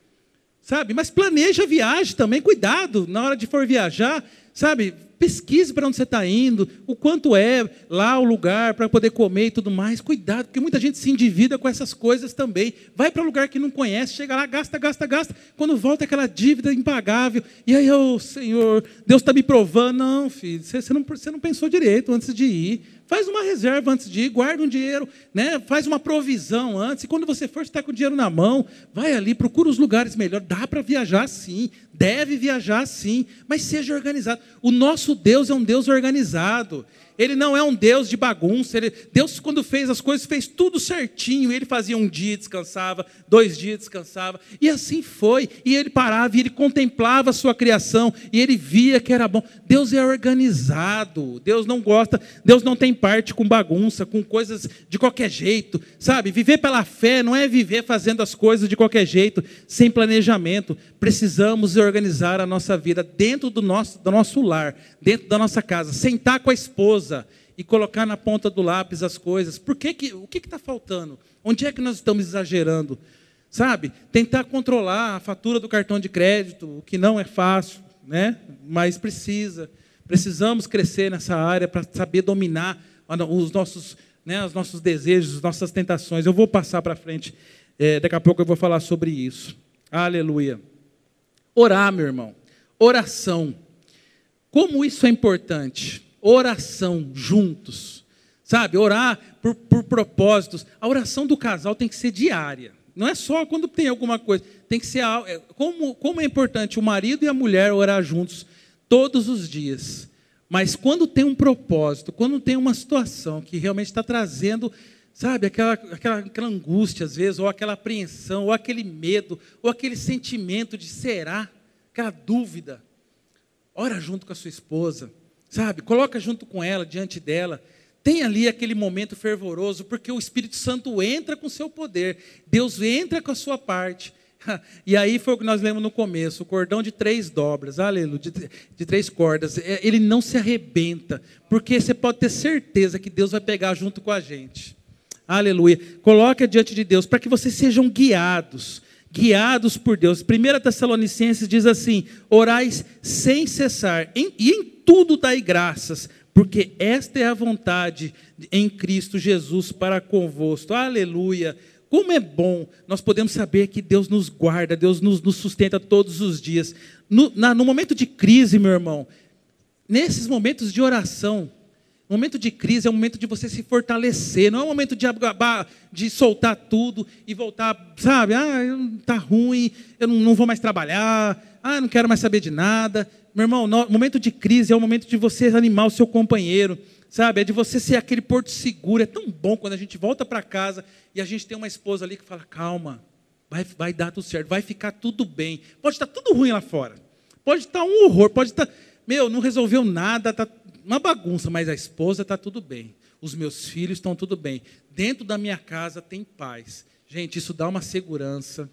B: Sabe? Mas planeja a viagem também, cuidado na hora de for viajar, sabe? Pesquise para onde você está indo, o quanto é lá o lugar para poder comer e tudo mais. Cuidado, porque muita gente se endivida com essas coisas também. Vai para lugar que não conhece, chega lá, gasta, gasta, gasta. Quando volta aquela dívida impagável. E aí, oh, Senhor, Deus está me provando. Não, filho, você, não, você não pensou direito antes de ir. Faz uma reserva antes de ir, guarda um dinheiro, né? faz uma provisão antes. E quando você for, estar tá com o dinheiro na mão, vai ali, procura os lugares melhores. Dá para viajar sim, deve viajar sim, mas seja organizado. O nosso Deus é um Deus organizado. Ele não é um Deus de bagunça. Ele, Deus, quando fez as coisas, fez tudo certinho. Ele fazia um dia, descansava, dois dias, descansava. E assim foi. E ele parava e ele contemplava a sua criação. E ele via que era bom. Deus é organizado. Deus não gosta, Deus não tem parte com bagunça, com coisas de qualquer jeito. Sabe? Viver pela fé não é viver fazendo as coisas de qualquer jeito, sem planejamento. Precisamos organizar a nossa vida dentro do nosso, do nosso lar, dentro da nossa casa. Sentar com a esposa e colocar na ponta do lápis as coisas. Por que que, o que está faltando? Onde é que nós estamos exagerando? Sabe? Tentar controlar a fatura do cartão de crédito, o que não é fácil, né? mas precisa. Precisamos crescer nessa área para saber dominar os nossos, né, os nossos desejos, as nossas tentações. Eu vou passar para frente, é, daqui a pouco eu vou falar sobre isso. Aleluia. Orar, meu irmão. Oração. Como isso é importante? Oração juntos. Sabe, orar por, por propósitos. A oração do casal tem que ser diária. Não é só quando tem alguma coisa. Tem que ser. É, como, como é importante o marido e a mulher orar juntos todos os dias. Mas quando tem um propósito, quando tem uma situação que realmente está trazendo, sabe, aquela, aquela, aquela angústia às vezes, ou aquela apreensão, ou aquele medo, ou aquele sentimento de será, aquela dúvida, ora junto com a sua esposa Sabe? Coloca junto com ela, diante dela. Tem ali aquele momento fervoroso, porque o Espírito Santo entra com seu poder, Deus entra com a sua parte. E aí foi o que nós lemos no começo: o cordão de três dobras, aleluia, de, de, três cordas. É, ele não se arrebenta, porque você pode ter certeza que Deus vai pegar junto com a gente. Aleluia. Coloca diante de Deus para que vocês sejam guiados, guiados por Deus. 1 Tessalonicenses diz assim: orais sem cessar, em, e em tudo dai graças, porque esta é a vontade em Cristo Jesus para convosco. Aleluia. Como é bom nós podemos saber que Deus nos guarda, Deus nos, nos sustenta todos os dias. No, na, no momento de crise, meu irmão, nesses momentos de oração, momento de crise é um momento de você se fortalecer, não é um momento de, de soltar tudo e voltar, sabe? Ah, está ruim, eu não, não vou mais trabalhar, ah, não quero mais saber de nada. Meu irmão, o momento de crise é o momento de você animar o seu companheiro, sabe? É de você ser aquele porto seguro. É tão bom quando a gente volta para casa e a gente tem uma esposa ali que fala: calma, vai, vai dar tudo certo, vai ficar tudo bem. Pode estar tudo ruim lá fora, pode estar um horror, pode estar, meu, não resolveu nada, está uma bagunça, mas a esposa está tudo bem, os meus filhos estão tudo bem, dentro da minha casa tem paz. Gente, isso dá uma segurança,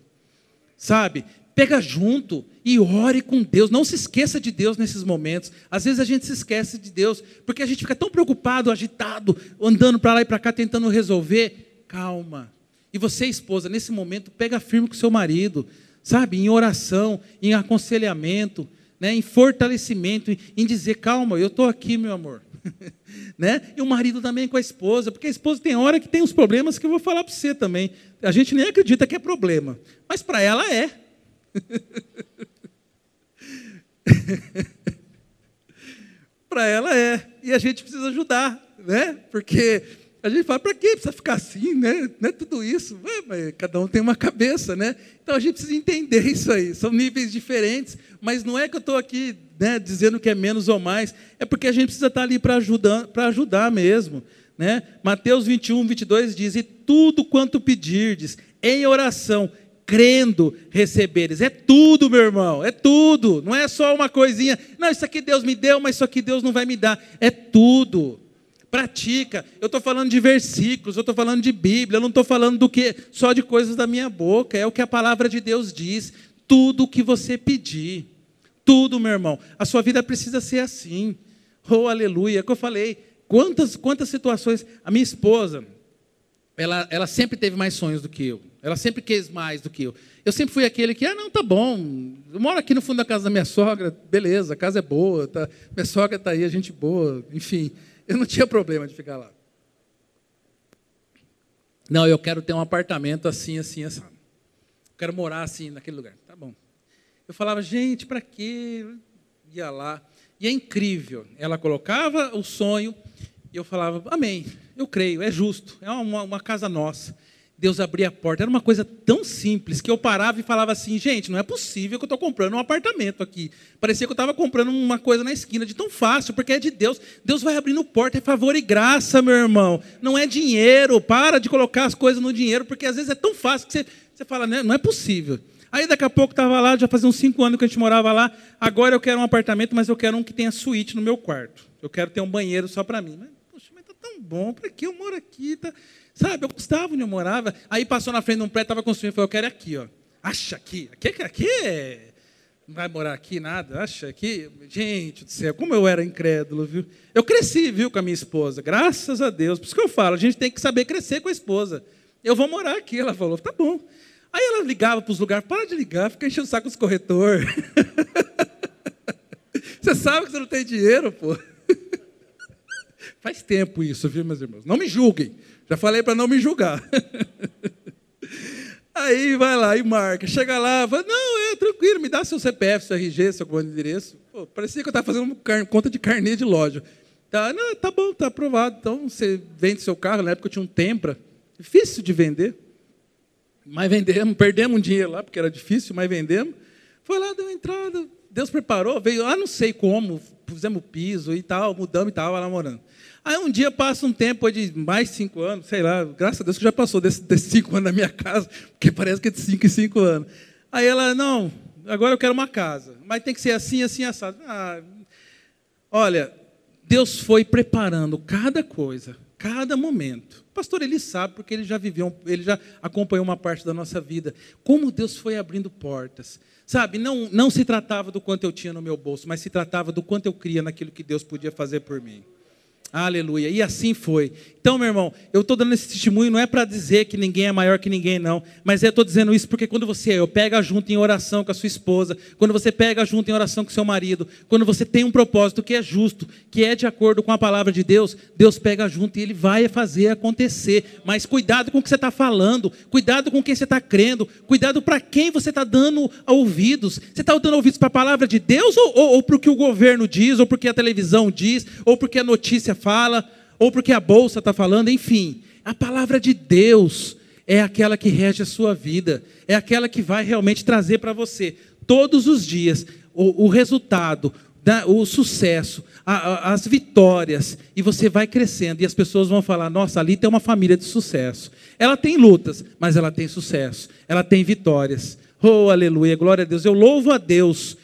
B: sabe? Pega junto e ore com Deus. Não se esqueça de Deus nesses momentos. Às vezes a gente se esquece de Deus, porque a gente fica tão preocupado, agitado, andando para lá e para cá tentando resolver. Calma. E você, esposa, nesse momento, pega firme com seu marido, sabe? Em oração, em aconselhamento, né? em fortalecimento, em dizer: calma, eu estou aqui, meu amor. né? E o marido também com a esposa, porque a esposa tem hora que tem uns problemas que eu vou falar para você também. A gente nem acredita que é problema, mas para ela é. para ela é. E a gente precisa ajudar, né? Porque a gente fala, para que precisa ficar assim, né? É tudo isso. É, cada um tem uma cabeça, né? Então a gente precisa entender isso aí. São níveis diferentes, mas não é que eu estou aqui né, dizendo que é menos ou mais, é porque a gente precisa estar ali para ajudar, ajudar mesmo. Né? Mateus 21, 22 diz: E tudo quanto pedirdes em oração, crendo receberes. É tudo, meu irmão, é tudo. Não é só uma coisinha. Não, isso aqui Deus me deu, mas isso aqui Deus não vai me dar. É tudo. Pratica. Eu estou falando de versículos, eu estou falando de Bíblia, eu não estou falando do que só de coisas da minha boca. É o que a palavra de Deus diz. Tudo o que você pedir. Tudo, meu irmão. A sua vida precisa ser assim. Oh, aleluia. É que eu falei. Quantas, quantas situações. A minha esposa, ela, ela sempre teve mais sonhos do que eu. Ela sempre quis mais do que eu. Eu sempre fui aquele que, ah, não, tá bom. Eu moro aqui no fundo da casa da minha sogra, beleza, a casa é boa, tá, minha sogra está aí, a gente boa, enfim. Eu não tinha problema de ficar lá. Não, eu quero ter um apartamento assim, assim, assim. Eu quero morar assim, naquele lugar. Tá bom. Eu falava, gente, para quê? Ia lá. E é incrível. Ela colocava o sonho e eu falava, amém, eu creio, é justo, é uma, uma casa nossa. Deus abria a porta. Era uma coisa tão simples que eu parava e falava assim: gente, não é possível que eu estou comprando um apartamento aqui. Parecia que eu estava comprando uma coisa na esquina, de tão fácil, porque é de Deus. Deus vai abrindo porta, é favor e graça, meu irmão. Não é dinheiro. Para de colocar as coisas no dinheiro, porque às vezes é tão fácil que você, você fala: né, não é possível. Aí daqui a pouco estava lá, já fazia uns cinco anos que a gente morava lá. Agora eu quero um apartamento, mas eu quero um que tenha suíte no meu quarto. Eu quero ter um banheiro só para mim. Mas, poxa, mas tá tão bom, para que eu moro aqui? Tá... Sabe, eu gostava onde eu morava. Aí passou na frente de um prédio, estava construindo, falou, eu quero aqui, ó. Acha aqui, aqui, aqui é... Não vai morar aqui nada, acha aqui. Gente do céu, como eu era incrédulo, viu? Eu cresci, viu, com a minha esposa, graças a Deus. Por isso que eu falo, a gente tem que saber crescer com a esposa. Eu vou morar aqui, ela falou, tá bom. Aí ela ligava para os lugares, para de ligar, fica enchendo o saco dos corretores. você sabe que você não tem dinheiro, pô. Faz tempo isso, viu, meus irmãos? Não me julguem. Já falei para não me julgar. Aí vai lá e marca. Chega lá, fala, não, é tranquilo, me dá seu CPF, seu RG, seu comando de endereço. Pô, parecia que eu estava fazendo conta de carnê de loja. Tá, não, tá bom, tá aprovado. Então você vende seu carro, na época eu tinha um Tempra. Difícil de vender. Mas vendemos, perdemos um dinheiro lá, porque era difícil, mas vendemos. Foi lá, deu entrada, Deus preparou, veio, ah, não sei como, pusemos piso e tal, mudamos e tal, lá morando. Aí um dia passa um tempo de mais cinco anos, sei lá, graças a Deus que já passou desses desse cinco anos na minha casa, porque parece que é de cinco em cinco anos. Aí ela, não, agora eu quero uma casa, mas tem que ser assim, assim, assado. Ah, olha, Deus foi preparando cada coisa, cada momento. Pastor, ele sabe, porque ele já viveu, ele já acompanhou uma parte da nossa vida. Como Deus foi abrindo portas. Sabe, não, não se tratava do quanto eu tinha no meu bolso, mas se tratava do quanto eu cria naquilo que Deus podia fazer por mim. Aleluia. E assim foi. Então, meu irmão, eu estou dando esse testemunho não é para dizer que ninguém é maior que ninguém, não. Mas eu estou dizendo isso porque quando você eu pega junto em oração com a sua esposa, quando você pega junto em oração com seu marido, quando você tem um propósito que é justo, que é de acordo com a palavra de Deus, Deus pega junto e Ele vai fazer acontecer. Mas cuidado com o que você está falando, cuidado com quem você está crendo, cuidado para quem você está dando ouvidos. Você está dando ouvidos para a palavra de Deus ou, ou, ou para o que o governo diz, ou porque a televisão diz, ou porque a notícia fala, ou porque a bolsa está falando, enfim. A palavra de Deus é aquela que rege a sua vida, é aquela que vai realmente trazer para você, todos os dias, o, o resultado, o sucesso, a, a, as vitórias, e você vai crescendo, e as pessoas vão falar: nossa, ali tem uma família de sucesso. Ela tem lutas, mas ela tem sucesso, ela tem vitórias. Oh, aleluia, glória a Deus. Eu louvo a Deus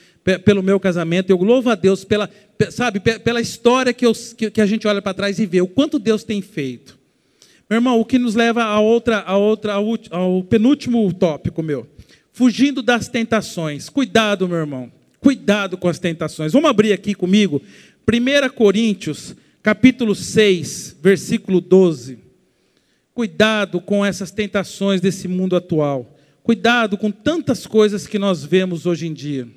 B: pelo meu casamento, eu louvo a Deus pela, sabe, pela história que, eu, que a gente olha para trás e vê o quanto Deus tem feito. Meu irmão, o que nos leva a outra, a outra, ao, ao penúltimo tópico meu. Fugindo das tentações. Cuidado, meu irmão. Cuidado com as tentações. Vamos abrir aqui comigo. 1 Coríntios, capítulo 6, versículo 12. Cuidado com essas tentações desse mundo atual. Cuidado com tantas coisas que nós vemos hoje em dia.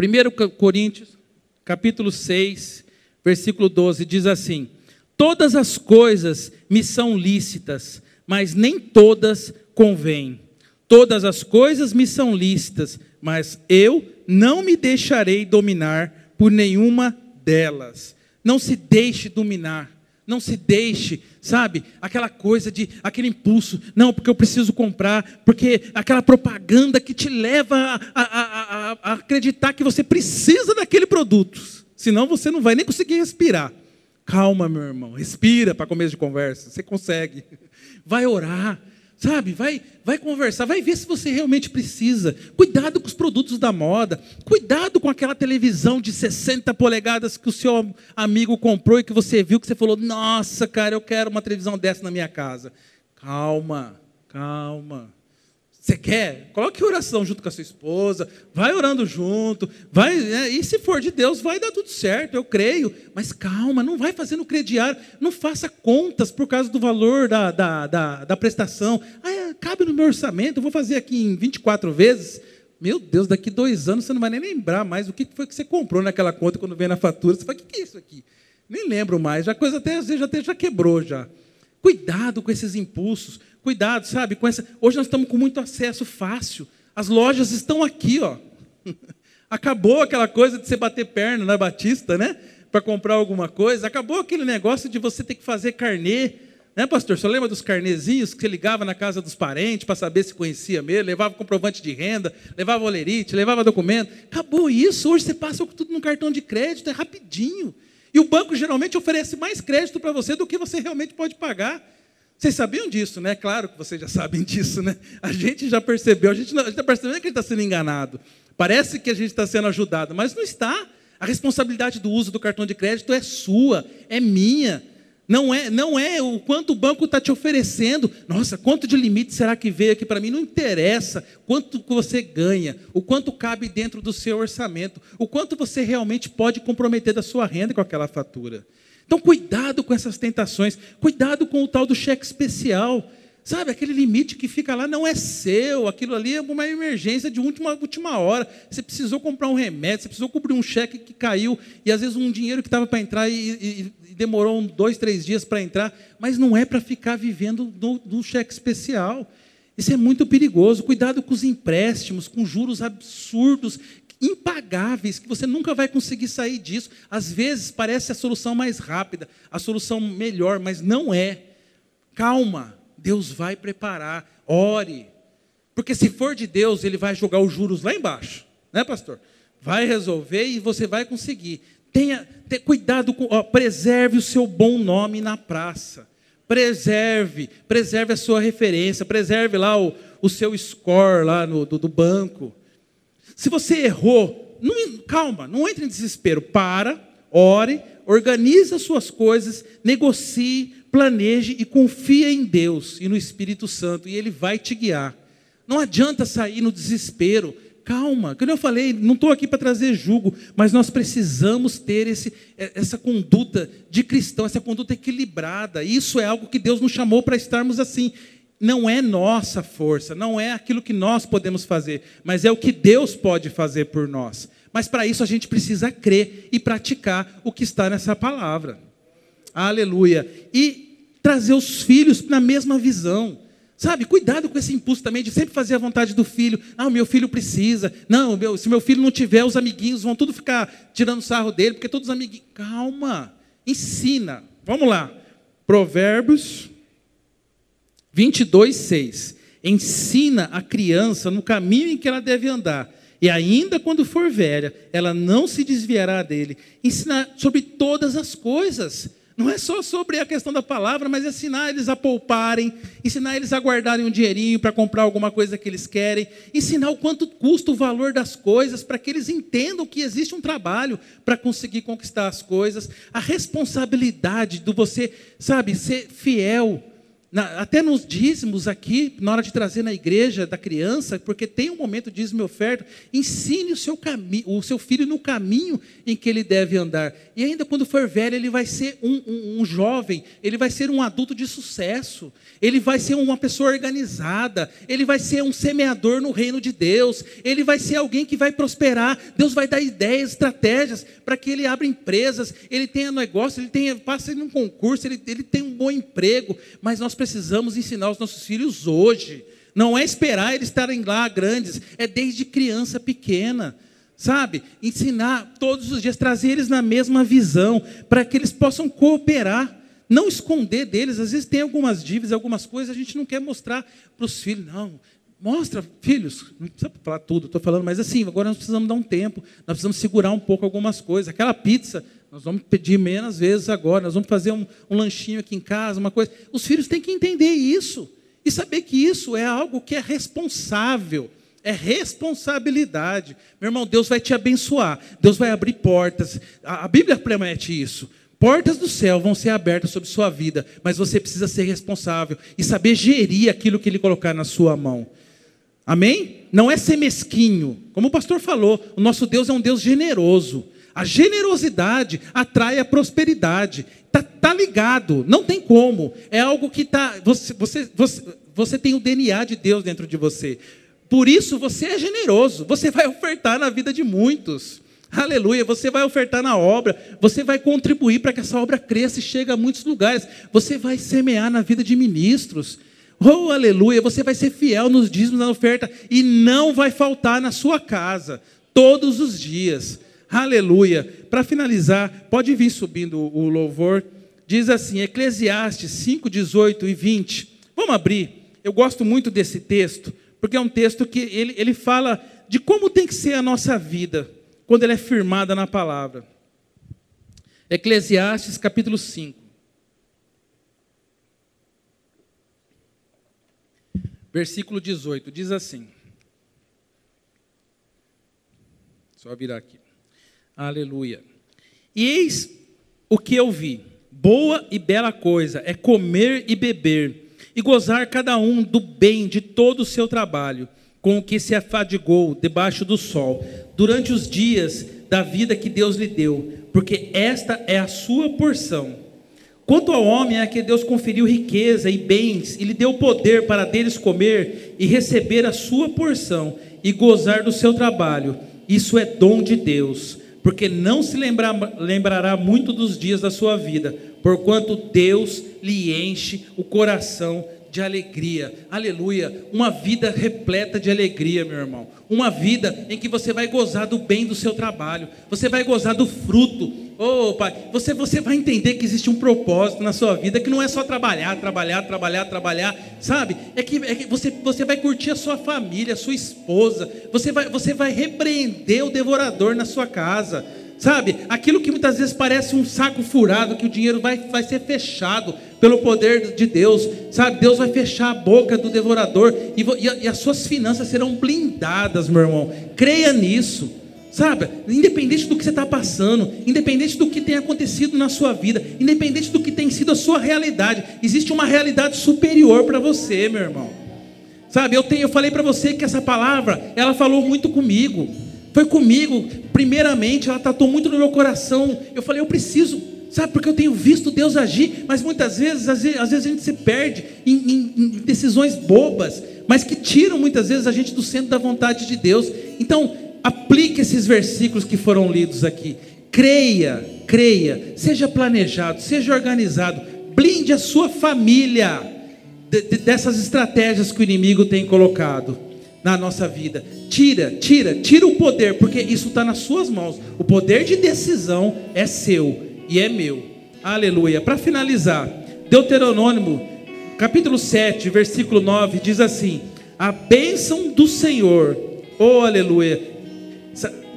B: 1 Coríntios, capítulo 6, versículo 12, diz assim: Todas as coisas me são lícitas, mas nem todas convêm. Todas as coisas me são lícitas, mas eu não me deixarei dominar por nenhuma delas. Não se deixe dominar não se deixe, sabe, aquela coisa de, aquele impulso, não, porque eu preciso comprar, porque aquela propaganda que te leva a, a, a, a acreditar que você precisa daquele produto, senão você não vai nem conseguir respirar. Calma, meu irmão, respira para começo de conversa, você consegue. Vai orar, Sabe, vai, vai conversar, vai ver se você realmente precisa. Cuidado com os produtos da moda. Cuidado com aquela televisão de 60 polegadas que o seu amigo comprou e que você viu, que você falou: Nossa, cara, eu quero uma televisão dessa na minha casa. Calma, calma. Você quer? Coloque oração junto com a sua esposa, vai orando junto, vai, né? e se for de Deus, vai dar tudo certo, eu creio. Mas calma, não vai fazendo crediário, não faça contas por causa do valor da, da, da, da prestação. Ah, é, cabe no meu orçamento, eu vou fazer aqui em 24 vezes. Meu Deus, daqui dois anos você não vai nem lembrar mais o que foi que você comprou naquela conta quando vem na fatura. Você fala, o que é isso aqui? Nem lembro mais, a coisa até às vezes já, até, já quebrou já. Cuidado com esses impulsos. Cuidado, sabe? Com essa... Hoje nós estamos com muito acesso fácil. As lojas estão aqui, ó. Acabou aquela coisa de você bater perna na Batista, né? Para comprar alguma coisa. Acabou aquele negócio de você ter que fazer carnê. Né, pastor? Você lembra dos carnezinhos que você ligava na casa dos parentes para saber se conhecia mesmo? Levava comprovante de renda, levava olerite, levava documento. Acabou isso. Hoje você passa tudo no cartão de crédito, é rapidinho. E o banco geralmente oferece mais crédito para você do que você realmente pode pagar. Vocês sabiam disso, né? Claro que vocês já sabem disso, né? A gente já percebeu, a gente está percebendo que a gente está sendo enganado. Parece que a gente está sendo ajudado, mas não está. A responsabilidade do uso do cartão de crédito é sua, é minha. Não é, não é o quanto o banco está te oferecendo. Nossa, quanto de limite será que veio aqui para mim? Não interessa quanto você ganha, o quanto cabe dentro do seu orçamento, o quanto você realmente pode comprometer da sua renda com aquela fatura. Então, cuidado com essas tentações, cuidado com o tal do cheque especial. Sabe, aquele limite que fica lá não é seu, aquilo ali é uma emergência de última, última hora. Você precisou comprar um remédio, você precisou cobrir um cheque que caiu, e às vezes um dinheiro que estava para entrar e, e, demorou dois, três dias para entrar, mas não é para ficar vivendo no, cheque especial. Isso é muito perigoso. Cuidado com os empréstimos, com juros absurdos, impagáveis, que você nunca vai conseguir sair disso. Às vezes parece a solução mais rápida, a solução melhor, mas não é. Calma, Deus vai preparar. Ore. Porque se for de Deus, Ele vai jogar os juros lá embaixo, né, pastor? Vai resolver e você vai conseguir. Tenha, tenha cuidado, com, ó, preserve o seu bom nome na praça. Preserve, preserve a sua referência, preserve lá o, o seu score lá no, do, do banco. Se você errou, não, calma, não entre em desespero. Para, ore, organize as suas coisas, negocie, planeje e confie em Deus e no Espírito Santo, e Ele vai te guiar. Não adianta sair no desespero calma. Como eu falei, não estou aqui para trazer julgo, mas nós precisamos ter esse, é, essa conduta de cristão, essa conduta equilibrada. Isso é algo que Deus nos chamou para estarmos assim. Não é nossa força, não é aquilo que nós podemos fazer, mas é o que Deus pode fazer por nós. Mas para isso a gente precisa crer e praticar o que está nessa palavra. Aleluia. E trazer os filhos na mesma visão. Sabe, cuidado com esse impulso também de sempre fazer a vontade do filho. Ah, meu filho precisa. Não, meu, se meu filho não tiver, os amiguinhos vão tudo ficar tirando sarro dele, porque todos os amiguinhos. Calma, ensina. Vamos lá. Provérbios 22, 6. Ensina a criança no caminho em que ela deve andar, e ainda quando for velha, ela não se desviará dele. Ensina sobre todas as coisas. Não é só sobre a questão da palavra, mas ensinar eles a pouparem, ensinar eles a guardarem um dinheirinho para comprar alguma coisa que eles querem, ensinar o quanto custa o valor das coisas, para que eles entendam que existe um trabalho para conseguir conquistar as coisas, a responsabilidade do você, sabe, ser fiel na, até nos dízimos aqui, na hora de trazer na igreja da criança, porque tem um momento de dízimo e oferta, ensine o seu, o seu filho no caminho em que ele deve andar. E ainda quando for velho, ele vai ser um, um, um jovem, ele vai ser um adulto de sucesso, ele vai ser uma pessoa organizada, ele vai ser um semeador no reino de Deus, ele vai ser alguém que vai prosperar. Deus vai dar ideias, estratégias para que ele abra empresas, ele tenha negócio, ele tenha, passe num concurso, ele, ele tenha um bom emprego, mas nós precisamos ensinar os nossos filhos hoje. Não é esperar eles estarem lá grandes, é desde criança pequena. Sabe? Ensinar todos os dias, trazer eles na mesma visão, para que eles possam cooperar. Não esconder deles. Às vezes tem algumas dívidas, algumas coisas, a gente não quer mostrar para os filhos. Não, mostra, filhos, não precisa falar tudo, estou falando, mas assim, agora nós precisamos dar um tempo, nós precisamos segurar um pouco algumas coisas. Aquela pizza, nós vamos pedir menos vezes agora, nós vamos fazer um, um lanchinho aqui em casa, uma coisa. Os filhos têm que entender isso e saber que isso é algo que é responsável, é responsabilidade. Meu irmão, Deus vai te abençoar, Deus vai abrir portas. A, a Bíblia promete isso. Portas do céu vão ser abertas sobre sua vida, mas você precisa ser responsável e saber gerir aquilo que Ele colocar na sua mão. Amém? Não é ser mesquinho. Como o pastor falou, o nosso Deus é um Deus generoso. A generosidade atrai a prosperidade. Tá, tá ligado, não tem como. É algo que tá. Você, você, você, você tem o DNA de Deus dentro de você. Por isso você é generoso. Você vai ofertar na vida de muitos. Aleluia, você vai ofertar na obra, você vai contribuir para que essa obra cresça e chegue a muitos lugares. Você vai semear na vida de ministros. Oh, aleluia, você vai ser fiel nos dízimos na oferta e não vai faltar na sua casa todos os dias. Aleluia. Para finalizar, pode vir subindo o louvor diz assim, Eclesiastes 5, 18 e 20. Vamos abrir. Eu gosto muito desse texto, porque é um texto que ele, ele fala de como tem que ser a nossa vida quando ela é firmada na palavra. Eclesiastes capítulo 5. Versículo 18 diz assim: Só virar aqui. Aleluia. E eis o que eu vi: boa e bela coisa é comer e beber, e gozar cada um do bem de todo o seu trabalho, com o que se afadigou debaixo do sol, durante os dias da vida que Deus lhe deu, porque esta é a sua porção. Quanto ao homem é que Deus conferiu riqueza e bens, e lhe deu poder para deles comer e receber a sua porção e gozar do seu trabalho. Isso é dom de Deus porque não se lembra, lembrará muito dos dias da sua vida, porquanto Deus lhe enche o coração de alegria. Aleluia. Uma vida repleta de alegria, meu irmão. Uma vida em que você vai gozar do bem do seu trabalho. Você vai gozar do fruto. Oh, pai, você, você vai entender que existe um propósito na sua vida, que não é só trabalhar, trabalhar, trabalhar, trabalhar, sabe? É que, é que você, você vai curtir a sua família, a sua esposa. Você vai, você vai repreender o devorador na sua casa. Sabe? Aquilo que muitas vezes parece um saco furado, que o dinheiro vai, vai ser fechado pelo poder de Deus, sabe? Deus vai fechar a boca do devorador e, e, e as suas finanças serão blindadas, meu irmão. Creia nisso, sabe? Independente do que você está passando, independente do que tem acontecido na sua vida, independente do que tem sido a sua realidade, existe uma realidade superior para você, meu irmão. Sabe? Eu, tenho, eu falei para você que essa palavra, ela falou muito comigo. Foi comigo, primeiramente, ela tratou muito no meu coração. Eu falei, eu preciso, sabe, porque eu tenho visto Deus agir, mas muitas vezes, às vezes, às vezes a gente se perde em, em, em decisões bobas, mas que tiram muitas vezes a gente do centro da vontade de Deus. Então, aplique esses versículos que foram lidos aqui. Creia, creia, seja planejado, seja organizado, blinde a sua família dessas estratégias que o inimigo tem colocado na nossa vida. Tira, tira, tira o poder, porque isso está nas suas mãos. O poder de decisão é seu e é meu. Aleluia. Para finalizar, Deuteronômio, capítulo 7, versículo 9, diz assim: A bênção do Senhor, oh aleluia,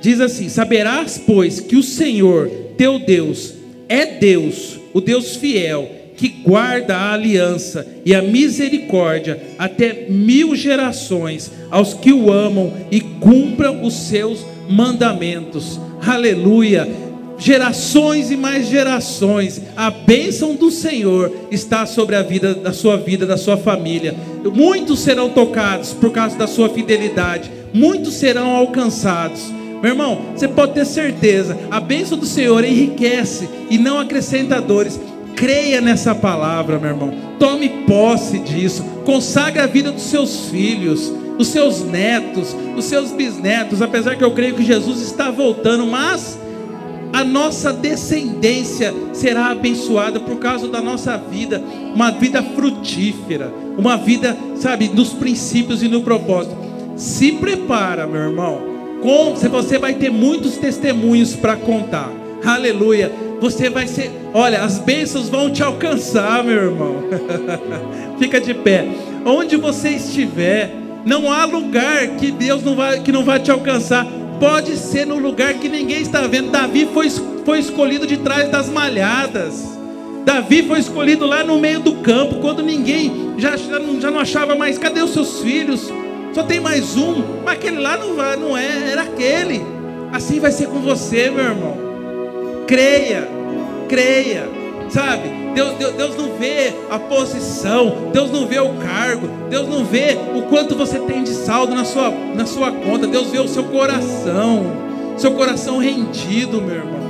B: diz assim: Saberás, pois, que o Senhor, teu Deus, é Deus, o Deus fiel que guarda a aliança e a misericórdia até mil gerações aos que o amam e cumpram os seus mandamentos. Aleluia! Gerações e mais gerações, a bênção do Senhor está sobre a vida da sua vida, da sua família. Muitos serão tocados por causa da sua fidelidade, muitos serão alcançados. Meu irmão, você pode ter certeza, a bênção do Senhor enriquece e não acrescenta dores. Creia nessa palavra, meu irmão. Tome posse disso. Consagre a vida dos seus filhos, dos seus netos, dos seus bisnetos. Apesar que eu creio que Jesus está voltando, mas a nossa descendência será abençoada por causa da nossa vida, uma vida frutífera, uma vida, sabe, nos princípios e no propósito. Se prepara, meu irmão. Você vai ter muitos testemunhos para contar. Aleluia você vai ser, olha, as bênçãos vão te alcançar, meu irmão. Fica de pé. Onde você estiver, não há lugar que Deus não vai, que não vai te alcançar. Pode ser no lugar que ninguém está vendo. Davi foi, foi escolhido de trás das malhadas. Davi foi escolhido lá no meio do campo, quando ninguém já, já não achava mais. Cadê os seus filhos? Só tem mais um. Mas aquele lá não, vai, não é, era aquele. Assim vai ser com você, meu irmão. Creia, creia, sabe? Deus, Deus, Deus não vê a posição, Deus não vê o cargo, Deus não vê o quanto você tem de saldo na sua, na sua conta, Deus vê o seu coração, seu coração rendido, meu irmão.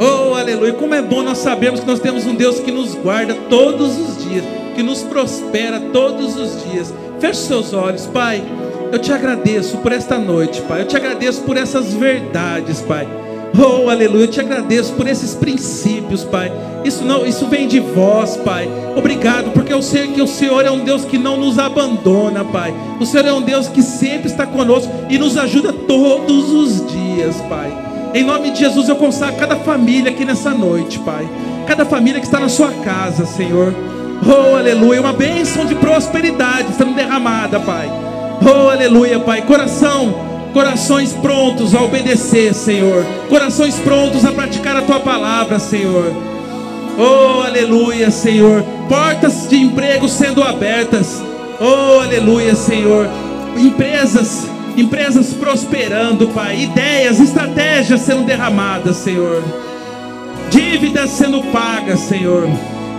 B: Oh, aleluia! Como é bom nós sabermos que nós temos um Deus que nos guarda todos os dias, que nos prospera todos os dias. Feche seus olhos, Pai. Eu te agradeço por esta noite, Pai. Eu te agradeço por essas verdades, Pai. Oh, aleluia, eu te agradeço por esses princípios, Pai. Isso não, isso vem de vós, Pai. Obrigado, porque eu sei que o Senhor é um Deus que não nos abandona, Pai. O Senhor é um Deus que sempre está conosco e nos ajuda todos os dias, Pai. Em nome de Jesus eu consagro cada família aqui nessa noite, Pai cada família que está na sua casa, Senhor. Oh, aleluia, uma bênção de prosperidade sendo derramada, Pai. Oh, aleluia, Pai. Coração, corações prontos a obedecer, Senhor. Corações prontos a praticar a tua palavra, Senhor. Oh, aleluia, Senhor. Portas de emprego sendo abertas. Oh, aleluia, Senhor. Empresas, empresas prosperando, Pai. Ideias, estratégias sendo derramadas, Senhor. Dívidas sendo pagas, Senhor.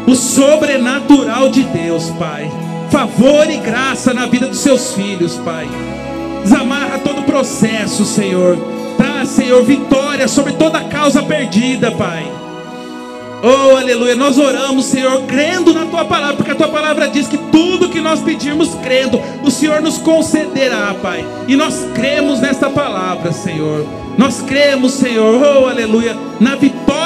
B: O sobrenatural de Deus, Pai. Favor e graça na vida dos seus filhos, Pai. Desamarra todo o processo, Senhor. Traz, Senhor, vitória sobre toda causa perdida, Pai. Oh, aleluia. Nós oramos, Senhor, crendo na tua palavra, porque a tua palavra diz que tudo que nós pedirmos crendo, o Senhor nos concederá, Pai. E nós cremos nesta palavra, Senhor. Nós cremos, Senhor, oh, aleluia, na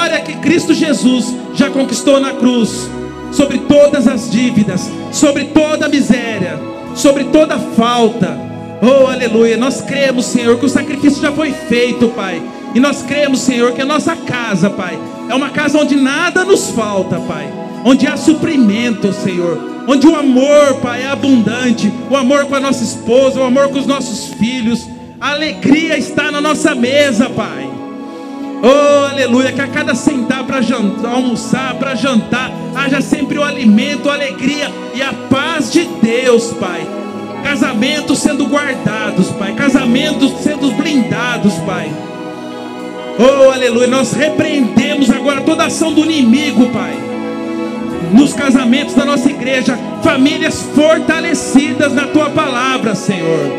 B: vitória que Cristo Jesus já conquistou na cruz, sobre todas as dívidas, sobre toda a miséria, sobre toda a falta. Oh, aleluia. Nós cremos, Senhor, que o sacrifício já foi feito, Pai. E nós cremos, Senhor, que a nossa casa, Pai, é uma casa onde nada nos falta, Pai. Onde há suprimento, Senhor. Onde o amor, Pai, é abundante. O amor com a nossa esposa, o amor com os nossos filhos. A alegria está na nossa mesa, Pai. Oh, aleluia. Que a cada sentar para almoçar, para jantar, haja sempre o alimento, a alegria e a paz de Deus, Pai. Casamentos sendo guardados, Pai. Casamentos sendo blindados, Pai. Oh, aleluia. Nós repreendemos agora toda ação do inimigo, Pai. Nos casamentos da nossa igreja, famílias fortalecidas na tua palavra, Senhor.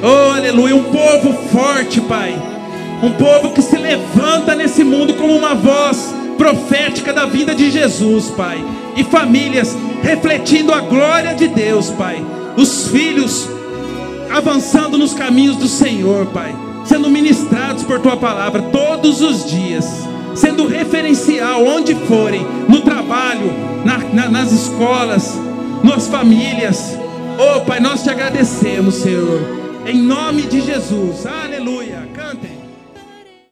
B: Oh, aleluia. Um povo forte, Pai. Um povo que se levanta nesse mundo como uma voz profética da vida de Jesus, Pai. E famílias refletindo a glória de Deus, Pai. Os filhos avançando nos caminhos do Senhor, Pai sendo ministrados por tua palavra todos os dias, sendo referencial onde forem, no trabalho, na, na, nas escolas, nas famílias. Oh Pai, nós te agradecemos, Senhor, em nome de Jesus, aleluia.